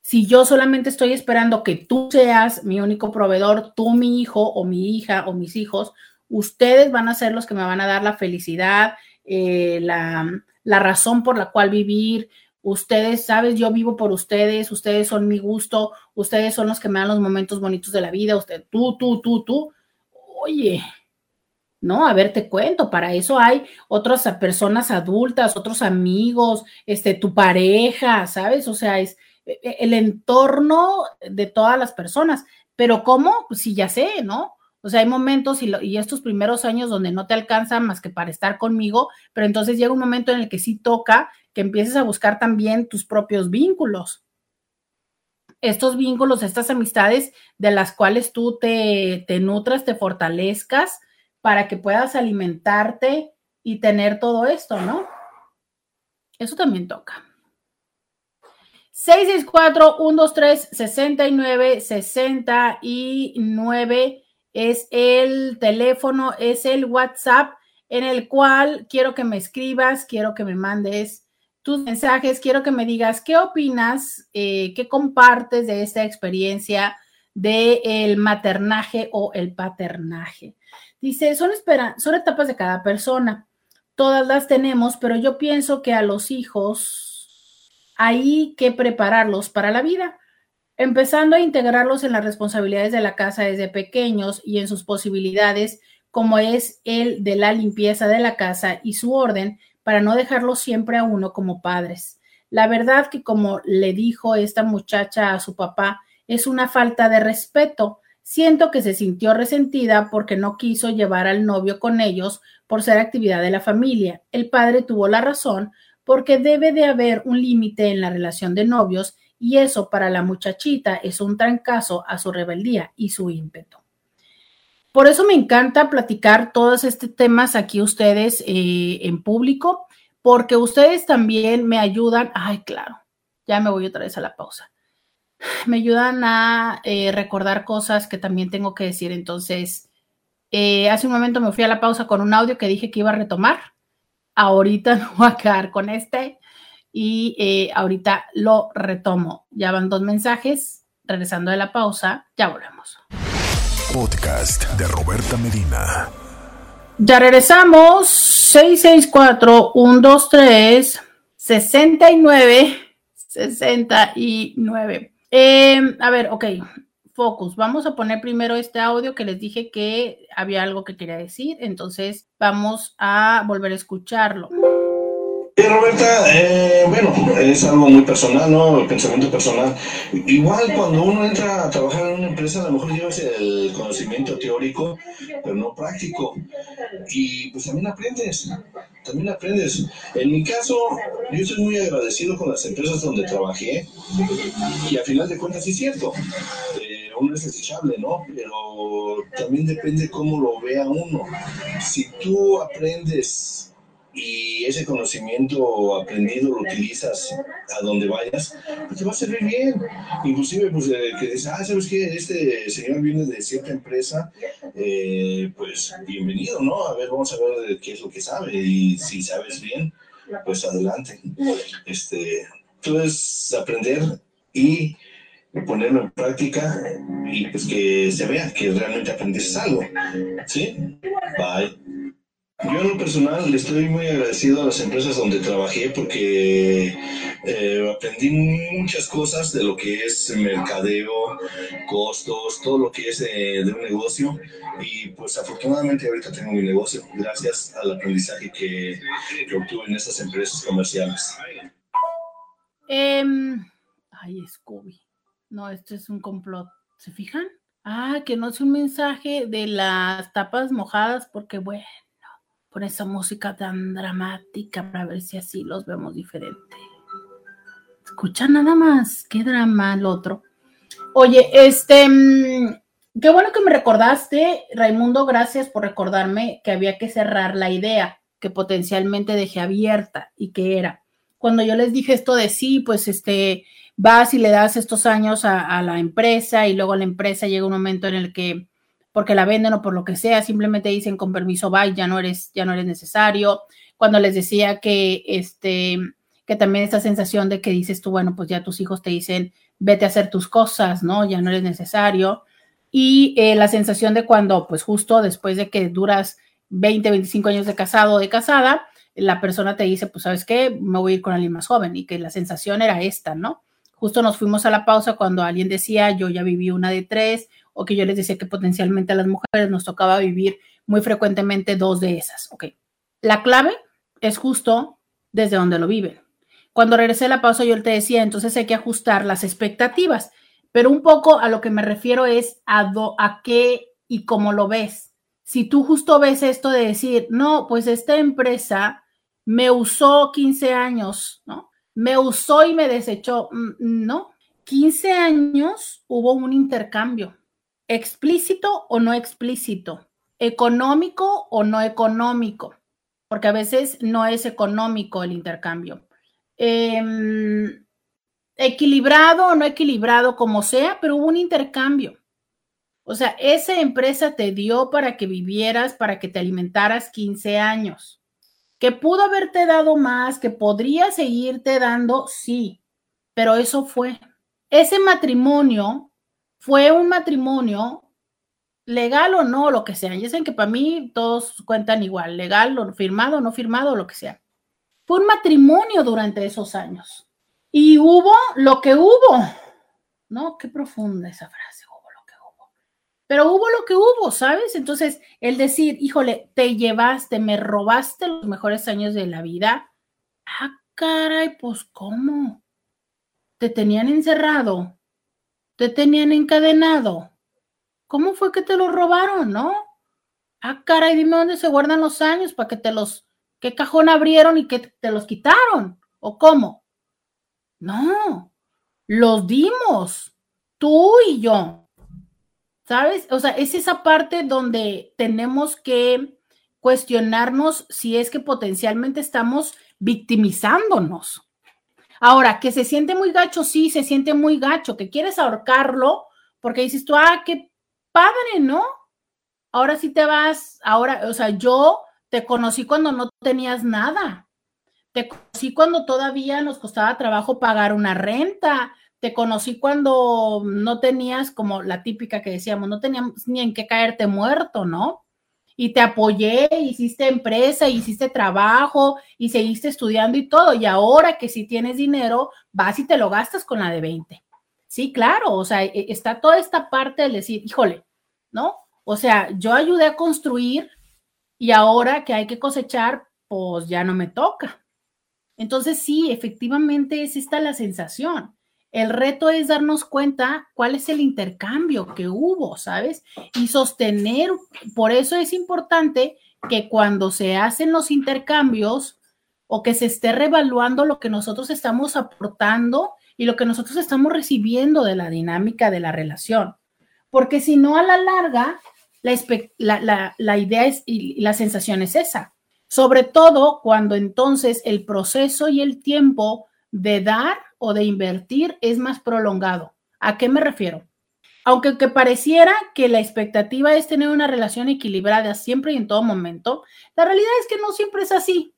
Si yo solamente estoy esperando que tú seas mi único proveedor, tú mi hijo o mi hija o mis hijos, ustedes van a ser los que me van a dar la felicidad, eh, la, la, razón por la cual vivir. Ustedes, sabes, yo vivo por ustedes, ustedes son mi gusto, ustedes son los que me dan los momentos bonitos de la vida, usted, tú, tú, tú, tú. Oye, no, a ver, te cuento, para eso hay otras personas adultas, otros amigos, este, tu pareja, ¿sabes? O sea, es el entorno de todas las personas. Pero ¿cómo? Pues sí, ya sé, ¿no? O sea, hay momentos y, y, estos primeros años donde no te alcanza más que para estar conmigo, pero entonces llega un momento en el que sí toca que empieces a buscar también tus propios vínculos. Estos vínculos, estas amistades de las cuales tú te nutras, te fortalezcas, para que puedas alimentarte y tener todo esto, ¿no? Eso también toca. 664-123-69-69 es el teléfono, es el WhatsApp en el cual quiero que me escribas, quiero que me mandes tus mensajes, quiero que me digas qué opinas, eh, qué compartes de esta experiencia del el maternaje o el paternaje. Dice, son, son etapas de cada persona. Todas las tenemos, pero yo pienso que a los hijos hay que prepararlos para la vida, empezando a integrarlos en las responsabilidades de la casa desde pequeños y en sus posibilidades, como es el de la limpieza de la casa y su orden, para no dejarlo siempre a uno como padres. La verdad que como le dijo esta muchacha a su papá, es una falta de respeto Siento que se sintió resentida porque no quiso llevar al novio con ellos por ser actividad de la familia. El padre tuvo la razón porque debe de haber un límite en la relación de novios y eso para la muchachita es un trancazo a su rebeldía y su ímpetu. Por eso me encanta platicar todos estos temas aquí ustedes eh, en público, porque ustedes también me ayudan. Ay, claro, ya me voy otra vez a la pausa me ayudan a eh, recordar cosas que también tengo que decir. Entonces, eh, hace un momento me fui a la pausa con un audio que dije que iba a retomar. Ahorita me voy a quedar con este y eh, ahorita lo retomo. Ya van dos mensajes. Regresando de la pausa, ya volvemos. Podcast de Roberta Medina. Ya regresamos. 664 123 69 69. Em, a ver, ok, focus. Vamos a poner primero este audio que les dije que había algo que quería decir, entonces vamos a volver a escucharlo. Roberta, eh, bueno, es algo muy personal, ¿no? El pensamiento personal. Igual cuando uno entra a trabajar en una empresa, a lo mejor llevas el conocimiento teórico, pero no práctico. Y pues también aprendes, también aprendes. En mi caso, yo estoy muy agradecido con las empresas donde trabajé y al final de cuentas sí es cierto. Uno es desechable, ¿no? Pero también depende cómo lo vea uno. Si tú aprendes y ese conocimiento aprendido lo utilizas a donde vayas, pues te va a servir bien. Inclusive, pues, eh, que dices, ah, ¿sabes qué? Este señor viene de cierta empresa, eh, pues, bienvenido, ¿no? A ver, vamos a ver qué es lo que sabe y si sabes bien, pues, adelante. Este, entonces, aprender y ponerlo en práctica y pues que se vea que realmente aprendes algo. ¿Sí? Bye. Yo en lo personal le estoy muy agradecido a las empresas donde trabajé porque eh, aprendí muchas cosas de lo que es mercadeo, costos, todo lo que es de, un negocio y pues afortunadamente ahorita tengo mi negocio gracias al aprendizaje que, obtuve en esas empresas comerciales. Em, ay, Scooby. No, esto es un complot. ¿Se fijan? Ah, que no es un mensaje de las tapas mojadas porque bueno con esa música tan dramática para ver si así los vemos diferente. Escucha nada más, qué drama el otro. Oye, este, mm, qué bueno que me recordaste, Raimundo, gracias por recordarme que había que cerrar la idea que potencialmente dejé abierta y que era, cuando yo les dije esto de sí, pues este, vas y le das estos años a, la empresa y luego la empresa llega un momento en el que porque la venden o por lo que sea, simplemente dicen con permiso, bye, ya no eres, ya no eres necesario. Cuando les decía que este, que también esta sensación de que dices tú, bueno, pues ya tus hijos te dicen, vete a hacer tus cosas, ¿no? Ya no eres necesario. Y eh, la sensación de cuando, pues justo después de que duras 20, 25 años de casado o de casada, la persona te dice, pues sabes qué, me voy a ir con alguien más joven y que la sensación era esta, ¿no? Justo nos fuimos a la pausa cuando alguien decía, yo ya viví una de tres, o que yo les decía que potencialmente a las mujeres nos tocaba vivir muy frecuentemente dos de esas. Ok, la clave es justo desde donde lo viven. Cuando regresé a la pausa yo te decía, entonces hay que ajustar las expectativas, pero un poco a lo que me refiero es a, a qué y cómo lo ves. Si tú justo ves esto de decir, no, pues esta empresa me usó 15 años, ¿no? Me usó y me desechó. Mm, no, 15 años hubo un intercambio, explícito o no explícito, económico o no económico, porque a veces no es económico el intercambio. Em, equilibrado o no equilibrado, como sea, pero hubo un intercambio. O sea, esa empresa te dio para que vivieras, para que te alimentaras 15 años que pudo haberte dado más, que podría seguirte dando, sí, pero eso fue. Ese matrimonio fue un matrimonio legal o no, lo que sea. Ya saben que para mí todos cuentan igual, legal o firmado o no firmado, lo que sea. Fue un matrimonio durante esos años. Y hubo lo que hubo. ¿No? Qué profunda esa frase pero hubo lo que hubo, ¿sabes? Entonces, el decir, híjole, te llevaste, me robaste los mejores años de la vida. Ah, caray, pues ¿cómo? Te tenían encerrado, te tenían encadenado. ¿Cómo fue que te los robaron, no? Ah, caray, dime dónde se guardan los años para que te los, qué cajón abrieron y que te los quitaron, o cómo. No, los dimos, tú y yo. ¿Sabes? O sea, es esa parte donde tenemos que cuestionarnos si es que potencialmente estamos victimizándonos. Ahora, que se siente muy gacho, sí, se siente muy gacho, que quieres ahorcarlo porque dices tú, ah, qué padre, ¿no? Ahora sí te vas, ahora, o sea, yo te conocí cuando no tenías nada. Te conocí cuando todavía nos costaba trabajo pagar una renta, te conocí cuando no tenías como la típica que decíamos, no teníamos ni en qué caerte muerto, ¿no? Y te apoyé, hiciste empresa, hiciste trabajo y seguiste estudiando y todo. Y ahora que si tienes dinero, vas y te lo gastas con la de 20. Sí, claro, o sea, e, está toda esta parte de decir, híjole, ¿no? O sea, yo ayudé a construir y ahora que hay que cosechar, pues ya no me toca. Entonces, sí, efectivamente es esta la sensación. El reto es darnos cuenta cuál es el intercambio que hubo, ¿sabes? Y sostener, por eso es importante que cuando se hacen los intercambios o que se esté revaluando lo que nosotros estamos aportando y lo que nosotros estamos recibiendo de la dinámica de la relación. Porque si no, a la larga, la, la idea es, y la sensación es esa. Sobre todo cuando entonces el proceso y el tiempo de dar o de invertir es más prolongado. ¿A qué me refiero? Aunque que pareciera que la expectativa es tener una relación equilibrada siempre y en todo momento, la realidad es que no siempre es así.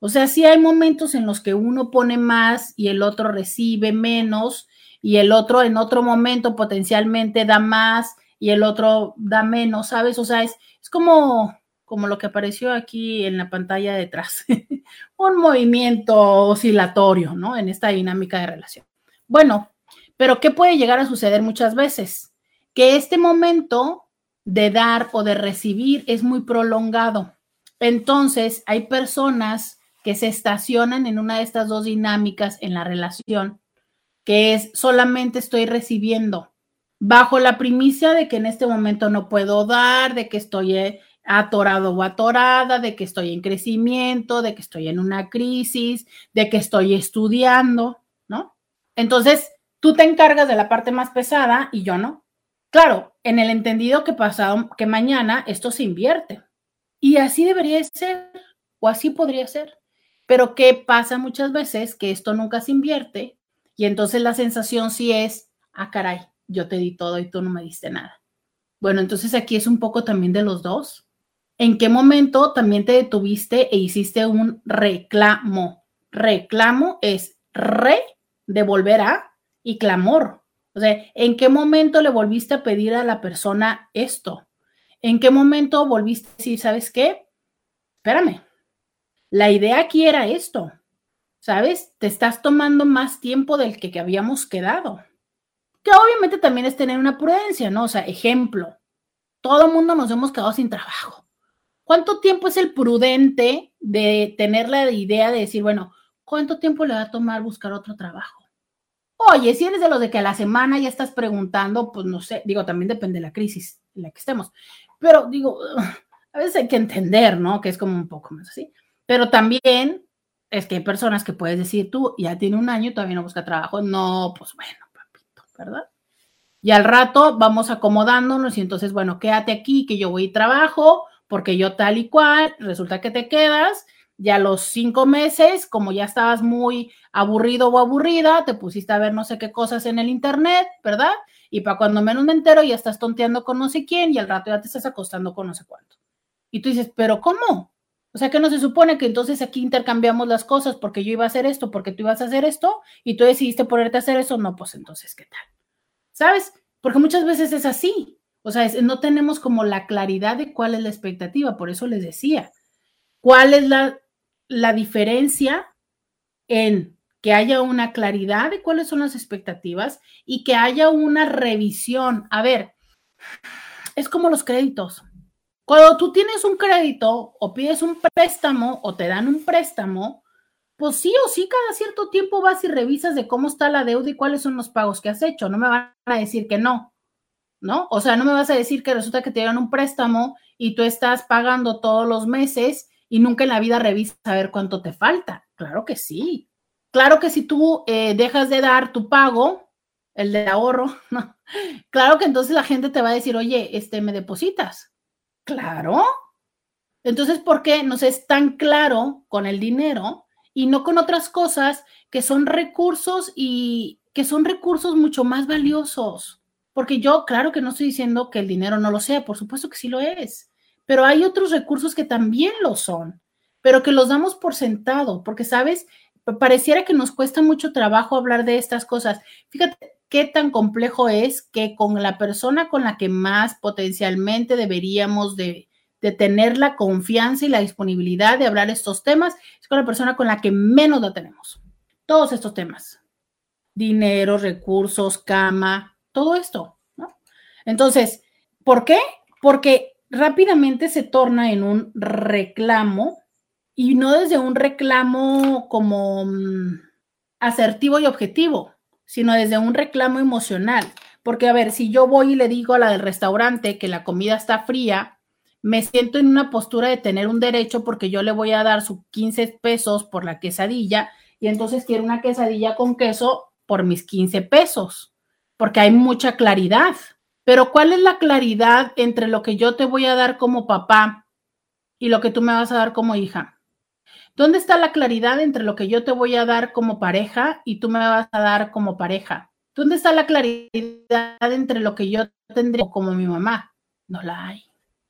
O sea, sí hay momentos en los que uno pone más y el otro recibe menos y el otro en otro momento potencialmente da más y el otro da menos, ¿sabes? O sea, es, es como, como lo que apareció aquí en la pantalla detrás, un movimiento oscilatorio, ¿no? En esta dinámica de relación. Bueno, pero ¿qué puede llegar a suceder muchas veces? Que este momento de dar o de recibir es muy prolongado. Entonces, hay personas que se estacionan en una de estas dos dinámicas en la relación, que es solamente estoy recibiendo, bajo la primicia de que en este momento no puedo dar, de que estoy eh, atorado o atorada, de que estoy en crecimiento, de que estoy en una crisis, de que estoy estudiando, ¿no? Entonces, tú te encargas de la parte más pesada y yo no. Claro, en el entendido que pasado, que mañana esto se invierte. Y así debería ser, o así podría ser. Pero ¿qué pasa muchas veces? Que esto nunca se invierte y entonces la sensación sí es, ah, caray, yo te di todo y tú no me diste nada. Bueno, entonces aquí es un poco también de los dos. ¿En qué momento también te detuviste e hiciste un reclamo? Reclamo es re, devolver a, y clamor. O sea, ¿en qué momento le volviste a pedir a la persona esto? ¿En qué momento volviste a decir, ¿sabes qué? Espérame. La idea aquí era esto. ¿Sabes? Te estás tomando más tiempo del que, que habíamos quedado que obviamente también es tener una prudencia, ¿no? O sea, ejemplo, todo el mundo nos hemos quedado sin trabajo. ¿Cuánto tiempo es el prudente de tener la idea de decir, bueno, ¿cuánto tiempo le va a tomar buscar otro trabajo? Oye, si eres de los de que a la semana ya estás preguntando, pues no sé, digo, también depende de la crisis en la que estemos, pero digo, a veces hay que entender, ¿no? Que es como un poco más así, pero también es que hay personas que puedes decir, tú ya tiene un año y todavía no busca trabajo, no, pues bueno, ¿verdad? Y al rato vamos acomodándonos y entonces, bueno, quédate aquí, que yo voy y trabajo, porque yo tal y cual, resulta que te quedas, ya los cinco meses, como ya estabas muy aburrido o aburrida, te pusiste a ver no sé qué cosas en el internet, ¿verdad? Y para cuando menos me entero, ya estás tonteando con no sé quién y al rato ya te estás acostando con no sé cuánto. Y tú dices, pero ¿cómo? O sea que no se supone que entonces aquí intercambiamos las cosas porque yo iba a hacer esto, porque tú ibas a hacer esto y tú decidiste ponerte a hacer eso. No, pues entonces, ¿qué tal? ¿Sabes? Porque muchas veces es así. O sea, no tenemos como la claridad de cuál es la expectativa. Por eso les decía, ¿cuál es la, la diferencia en que haya una claridad de cuáles son las expectativas y que haya una revisión? A ver, es como los créditos. Cuando tú tienes un crédito o pides un préstamo o te dan un préstamo, pues sí o sí, cada cierto tiempo vas y revisas de cómo está la deuda y cuáles son los pagos que has hecho. No me van a decir que no, ¿no? O sea, no me vas a decir que resulta que te dieron un préstamo y tú estás pagando todos los meses y nunca en la vida revisas a ver cuánto te falta. Claro que sí. Claro que si tú eh, dejas de dar tu pago, el de ahorro. Claro que entonces la gente te va a decir, oye, este, ¿me depositas? Claro. Entonces, ¿por qué no es tan claro con el dinero y no con otras cosas que son recursos y que son recursos mucho más valiosos? Porque yo, claro que no estoy diciendo que el dinero no lo sea, por supuesto que sí lo es, pero hay otros recursos que también lo son, pero que los damos por sentado, porque, ¿sabes? Pareciera que nos cuesta mucho trabajo hablar de estas cosas. Fíjate, qué tan complejo es que con la persona con la que más potencialmente deberíamos de, tener la confianza y la disponibilidad de hablar estos temas, es con la persona con la que menos la tenemos. Todos estos temas. Dinero, recursos, cama, todo esto. Entonces, ¿por qué? Porque rápidamente se torna en un reclamo y no desde un reclamo como mm, asertivo y objetivo, sino desde un reclamo emocional. Porque, a ver, si yo voy y le digo a la del restaurante que la comida está fría, me siento en una postura de tener un derecho porque yo le voy a dar sus 15 pesos por la quesadilla y entonces quiero una quesadilla con queso por mis 15 pesos, porque hay mucha claridad. Pero ¿cuál es la claridad entre lo que yo te voy a dar como papá y lo que tú me vas a dar como hija? ¿Dónde está la claridad entre lo que yo te voy a dar como pareja y tú me vas a dar como pareja? ¿Dónde está la claridad entre lo que yo tendría como mi mamá? No la hay,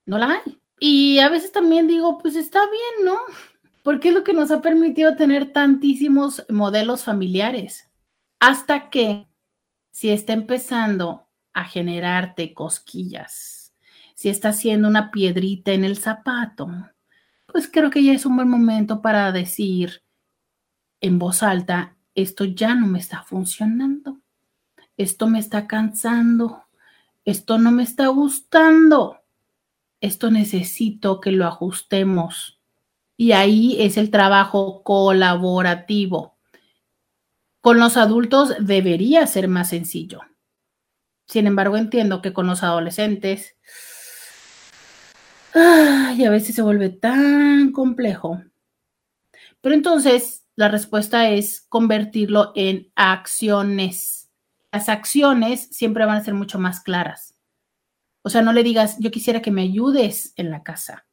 no la hay. Y a veces también digo, pues está bien, ¿no? Porque es lo que nos ha permitido tener tantísimos modelos familiares. Hasta que si está empezando a generarte cosquillas, si está haciendo una piedrita en el zapato, pues creo que ya es un buen momento para decir en voz alta, esto ya no me está funcionando, esto me está cansando, esto no me está gustando, esto necesito que lo ajustemos. Y ahí es el trabajo colaborativo. Con los adultos debería ser más sencillo. Sin embargo, entiendo que con los adolescentes y a veces se vuelve tan complejo. Pero entonces la respuesta es convertirlo en acciones. Las acciones siempre van a ser mucho más claras. O sea, no le digas, yo quisiera que me ayudes en la casa.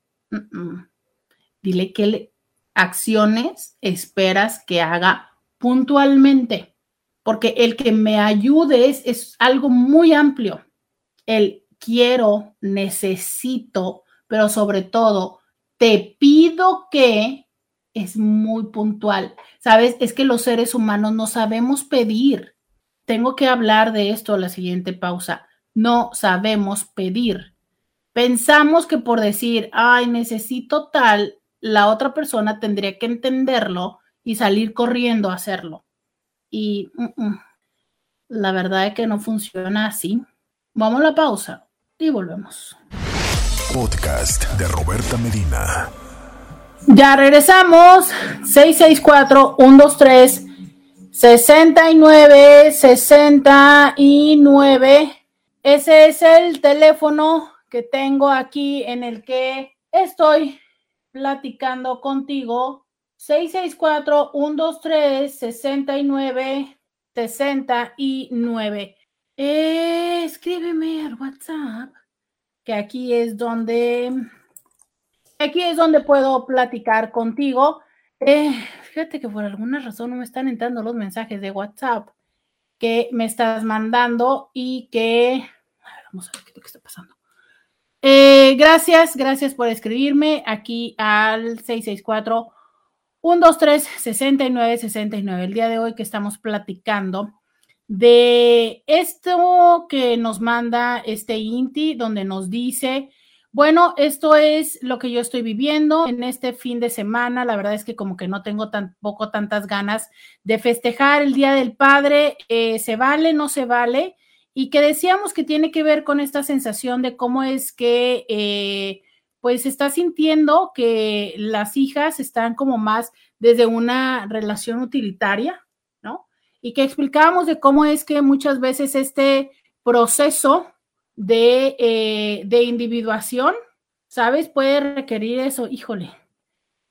Dile qué acciones esperas que haga puntualmente, porque el que me ayudes es algo muy amplio. El quiero, necesito, pero sobre todo, te pido que es muy puntual. Sabes, es que los seres humanos no sabemos pedir. Tengo que hablar de esto a la siguiente pausa. No sabemos pedir. Pensamos que por decir, ay, necesito tal, la otra persona tendría que entenderlo y salir corriendo a hacerlo. Y mm, mm, la verdad es que no funciona así. Vamos a la pausa y volvemos. Podcast de Roberta Medina. Ya regresamos. 664-123-6969. 69. Ese es el teléfono que tengo aquí en el que estoy platicando contigo. 664-123-6969. Eh, escríbeme al WhatsApp, que aquí es donde, aquí es donde puedo platicar contigo. Eh, fíjate que por alguna razón no me están entrando los mensajes de WhatsApp que me estás mandando y que, vamos a ver qué, qué está pasando. Eh, gracias, gracias por escribirme aquí al 664 123 6969. El día de hoy que estamos platicando de esto que nos manda este INTI, donde nos dice, bueno, esto es lo que yo estoy viviendo en este fin de semana. La verdad es que como que no tengo tampoco tantas ganas de festejar el Día del Padre. Eh, ¿Se vale? ¿No se vale? y que decíamos que tiene que ver con esta sensación de cómo es que eh, pues está sintiendo que las hijas están como más desde una relación utilitaria, ¿no? Y que explicábamos de cómo es que muchas veces este proceso de, eh, de individuación, ¿sabes? Puede requerir eso, híjole,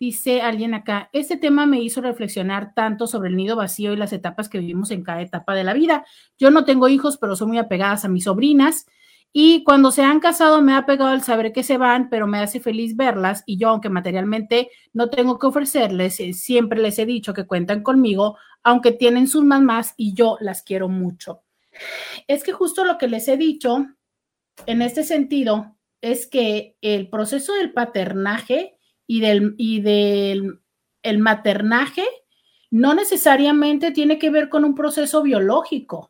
Dice alguien acá, este tema me hizo reflexionar tanto sobre el nido vacío y las etapas que vivimos en cada etapa de la vida. Yo no tengo hijos, pero soy muy apegadas a mis sobrinas y cuando se han casado me ha pegado el saber que se van, pero me hace feliz verlas y yo, aunque materialmente no tengo que ofrecerles, eh, siempre les he dicho que cuentan conmigo, aunque tienen sus mamás y yo las quiero mucho. Es que justo lo que les he dicho en este sentido es que el proceso del paternaje y del, y del el maternaje no necesariamente tiene que ver con un proceso biológico,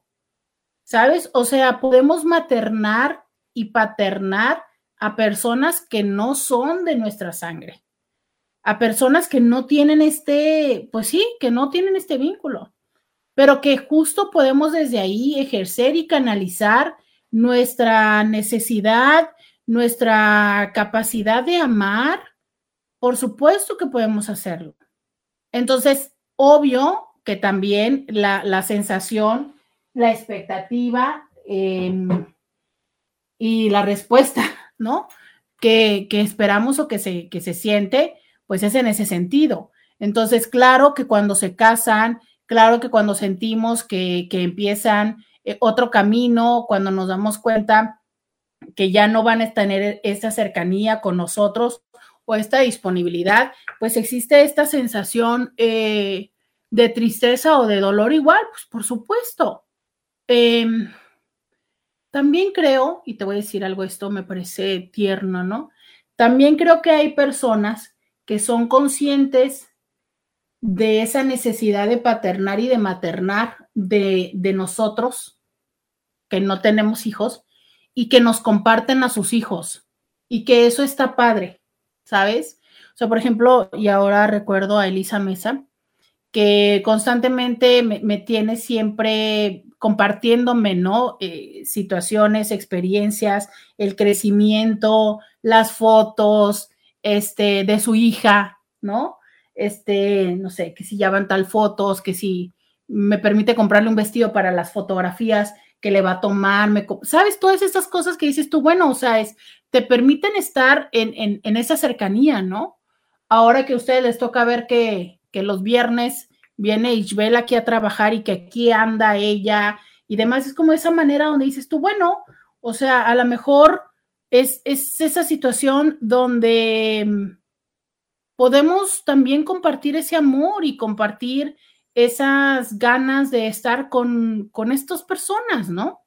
¿sabes? O sea, podemos maternar y paternar a personas que no son de nuestra sangre, a personas que no tienen este, pues sí, que no tienen este vínculo, pero que justo podemos desde ahí ejercer y canalizar nuestra necesidad, nuestra capacidad de amar por supuesto que podemos hacerlo. Entonces, obvio que también la, sensación, la expectativa em, y la respuesta, ¿no? Que, esperamos o que se, que se siente, pues es en ese sentido. Entonces, claro que cuando se casan, claro que cuando sentimos que, que empiezan eh, otro camino, cuando nos damos cuenta que ya no van a tener esa cercanía con nosotros o esta disponibilidad, pues existe esta sensación eh, de tristeza o de dolor igual, pues por supuesto. Em, también creo, y te voy a decir algo, esto me parece tierno, ¿no? También creo que hay personas que son conscientes de esa necesidad de paternar y de maternar de, de nosotros, que no tenemos hijos, y que nos comparten a sus hijos, y que eso está padre. ¿sabes? O sea, por ejemplo, y ahora recuerdo a Elisa Mesa, que constantemente me, tiene siempre compartiéndome, ¿no? Eh, situaciones, experiencias, el crecimiento, las fotos, este, de su hija, ¿no? Este, no sé, que si ya van tal fotos, que si me permite comprarle un vestido para las fotografías que le va a tomar, me, ¿sabes? Todas estas cosas que dices tú, bueno, o sea, es te permiten estar en, esa cercanía, ¿no? Ahora que a ustedes les toca ver que, que los viernes viene Isabel aquí a trabajar y que aquí anda ella y demás, es como esa manera donde dices tú, bueno, o sea, a lo mejor es, es esa situación donde mm, podemos también compartir ese amor y compartir esas ganas de estar con, con estas personas, ¿no?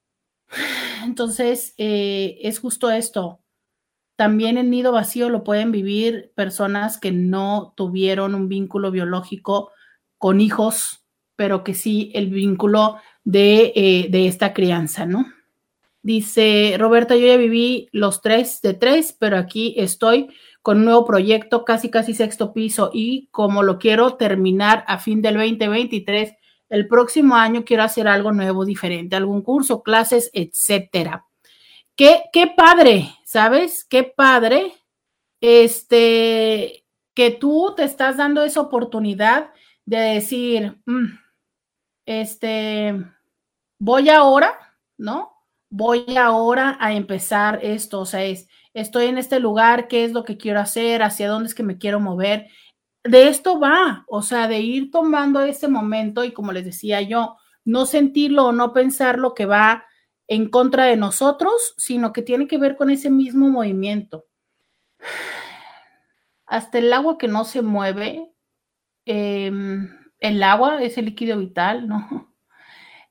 Entonces, eh, es justo esto. También en nido vacío lo pueden vivir personas que no tuvieron un vínculo biológico con hijos, pero que sí el vínculo de, eh, de esta crianza, ¿no? Dice Roberta, yo ya viví los tres de tres, pero aquí estoy con un nuevo proyecto, casi casi sexto piso, y como lo quiero terminar a fin del 2023, el próximo año quiero hacer algo nuevo, diferente, algún curso, clases, etcétera. Qué, qué padre, ¿sabes? Qué padre, este, que tú te estás dando esa oportunidad de decir, mm, este, voy ahora, ¿no? Voy ahora a empezar esto, o sea, es, estoy en este lugar, qué es lo que quiero hacer, hacia dónde es que me quiero mover. De esto va, o sea, de ir tomando ese momento y como les decía yo, no sentirlo o no pensar lo que va en contra de nosotros, sino que tiene que ver con ese mismo movimiento. Hasta el agua que no se mueve, em, el agua es el líquido vital, ¿no?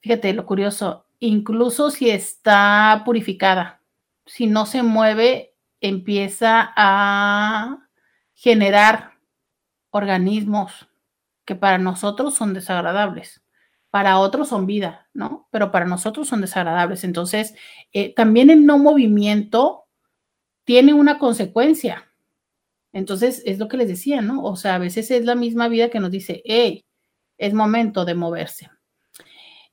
Fíjate lo curioso, incluso si está purificada, si no se mueve, empieza a generar organismos que para nosotros son desagradables, para otros son vida, ¿no? Pero para nosotros son desagradables. Entonces, eh, también el no movimiento tiene una consecuencia. Entonces, es lo que les decía, ¿no? O sea, a veces es la misma vida que nos dice, hey, es momento de moverse.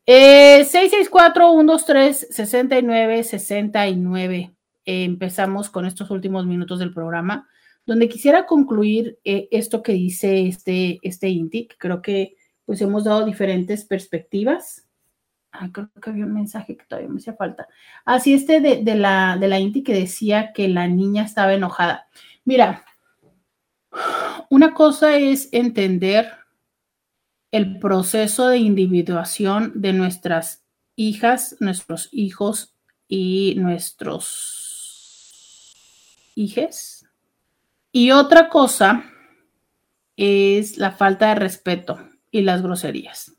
Eh, 664-123-6969 empezamos con estos últimos minutos del programa, donde quisiera concluir eh, esto que dice este, este creo que pues hemos dado diferentes perspectivas. Ah, creo que había un mensaje que todavía me hacía falta. Así, ah, este de, la, de la INTI que decía que la niña estaba enojada. Mira, una cosa es entender el proceso de individuación de nuestras hijas, nuestros hijos y nuestros hijes. Y otra cosa es la falta de respeto y las groserías.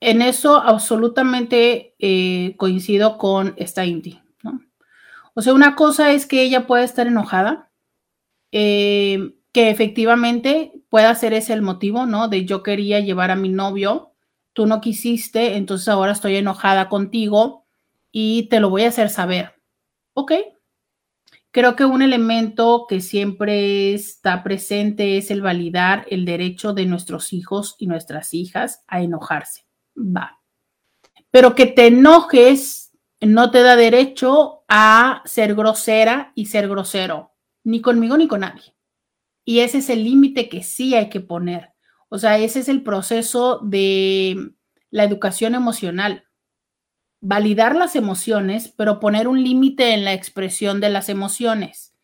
En eso absolutamente eh, coincido con esta Indy. ¿no? O sea, una cosa es que ella pueda estar enojada, eh, que efectivamente pueda ser ese el motivo, ¿no? De yo quería llevar a mi novio, tú no quisiste, entonces ahora estoy enojada contigo y te lo voy a hacer saber. Ok, Creo que un elemento que siempre está presente es el validar el derecho de nuestros hijos y nuestras hijas a enojarse. Va. Pero que te enojes no te da derecho a ser grosera y ser grosero, ni conmigo ni con nadie. Y ese es el límite que sí hay que poner. O sea, ese es el proceso de la educación emocional validar las emociones, pero poner un límite en la expresión de las emociones.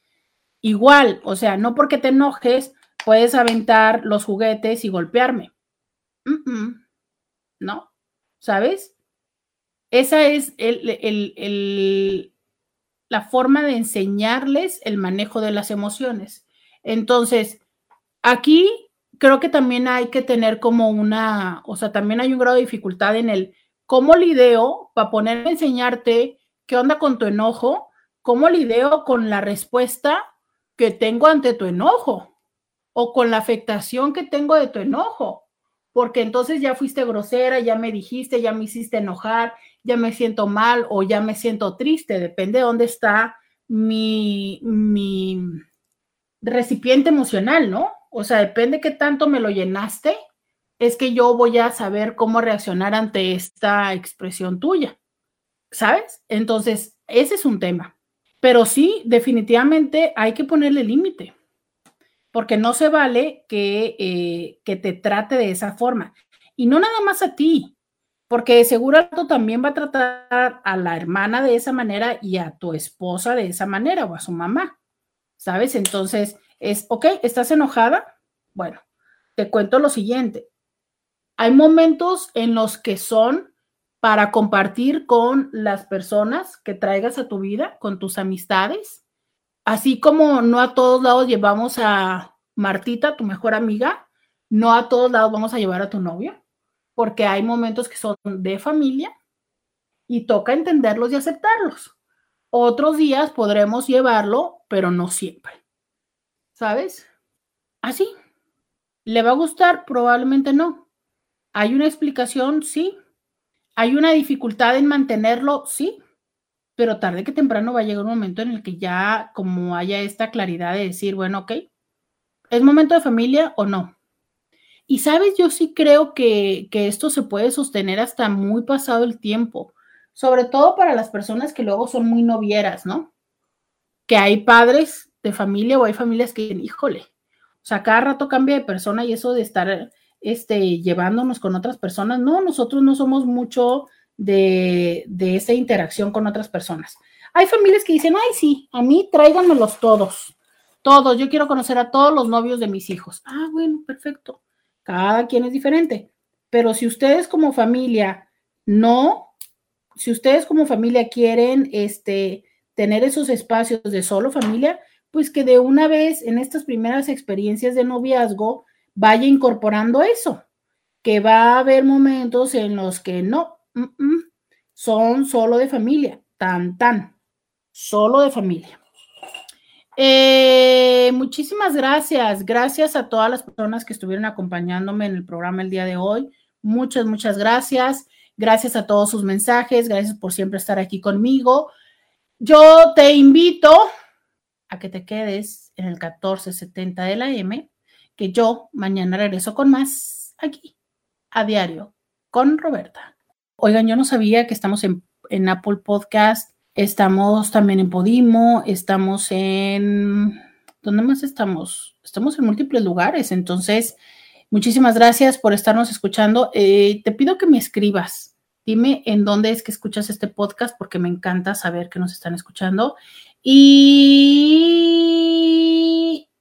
Igual, o sea, no porque te enojes, puedes aventar los juguetes y golpearme. no, ¿sabes? Esa es la forma de enseñarles el manejo de las emociones. Entonces, aquí creo que también hay que tener como una, o sea, también hay un grado de dificultad en el ¿Cómo lidio para ponerme a enseñarte qué onda con tu enojo? ¿Cómo lidio con la respuesta que tengo ante tu enojo? O con la afectación que tengo de tu enojo. Porque entonces ya fuiste grosera, ya me dijiste, ya me hiciste enojar, ya me siento mal o ya me siento triste. Depende de dónde está mi, mi recipiente emocional, ¿no? O sea, depende qué tanto me lo llenaste es que yo voy a saber cómo reaccionar ante esta expresión tuya, ¿sabes? Entonces, ese es un tema. Pero sí, definitivamente hay que ponerle límite, porque no se vale que, eh, que te trate de esa forma. Y no nada más a ti, porque seguro también va a tratar a la hermana de esa manera y a tu esposa de esa manera o a su mamá, ¿sabes? Entonces es, ok, ¿estás enojada? Bueno, te cuento lo siguiente. Hay momentos en los que son para compartir con las personas que traigas a tu vida, con tus amistades, así como no a todos lados llevamos a Martita, tu mejor amiga, no a todos lados vamos a llevar a tu novio porque hay momentos que son de familia y toca entenderlos y aceptarlos. Otros días podremos llevarlo, pero no siempre. ¿Sabes? Así. ¿Le va a gustar? Probablemente no. ¿Hay una explicación? Sí. ¿Hay una dificultad en mantenerlo? Sí. Pero tarde que temprano va a llegar un momento en el que ya como haya esta claridad de decir, bueno, ok, ¿es momento de familia o no? Y sabes, yo sí creo que, esto se puede sostener hasta muy pasado el tiempo, sobre todo para las personas que luego son muy novieras, ¿no? Que hay padres de familia o hay familias que, híjole, o sea, cada rato cambia de persona y eso de estar este, llevándonos con otras personas, no, nosotros no somos mucho de, de esa interacción con otras personas. Hay familias que dicen, ay, sí, a mí tráiganmelos todos, todos, yo quiero conocer a todos los novios de mis hijos. Ah, bueno, perfecto cada quien es diferente. Pero si ustedes como familia no, si ustedes como familia quieren este, tener esos espacios de solo familia, pues que de una vez en estas primeras experiencias de noviazgo vaya incorporando eso, que va a haber momentos en los que no, son solo de familia, tan, tan, solo de familia. Eh, muchísimas gracias. Gracias a todas las personas que estuvieron acompañándome en el programa el día de hoy. Muchas, muchas gracias. Gracias a todos sus mensajes. Gracias por siempre estar aquí conmigo. Yo te invito a que te quedes en el 1470 de la M, que yo mañana regreso con más aquí, a diario, con Roberta. Oigan, yo no sabía que estamos en, en Apple Podcast Estamos también en Podimo, estamos en... ¿Dónde más estamos? Estamos en múltiples lugares, entonces, muchísimas gracias por estarnos escuchando. Eh, te pido que me escribas. Dime en dónde es que escuchas este podcast porque me encanta saber que nos están escuchando. Y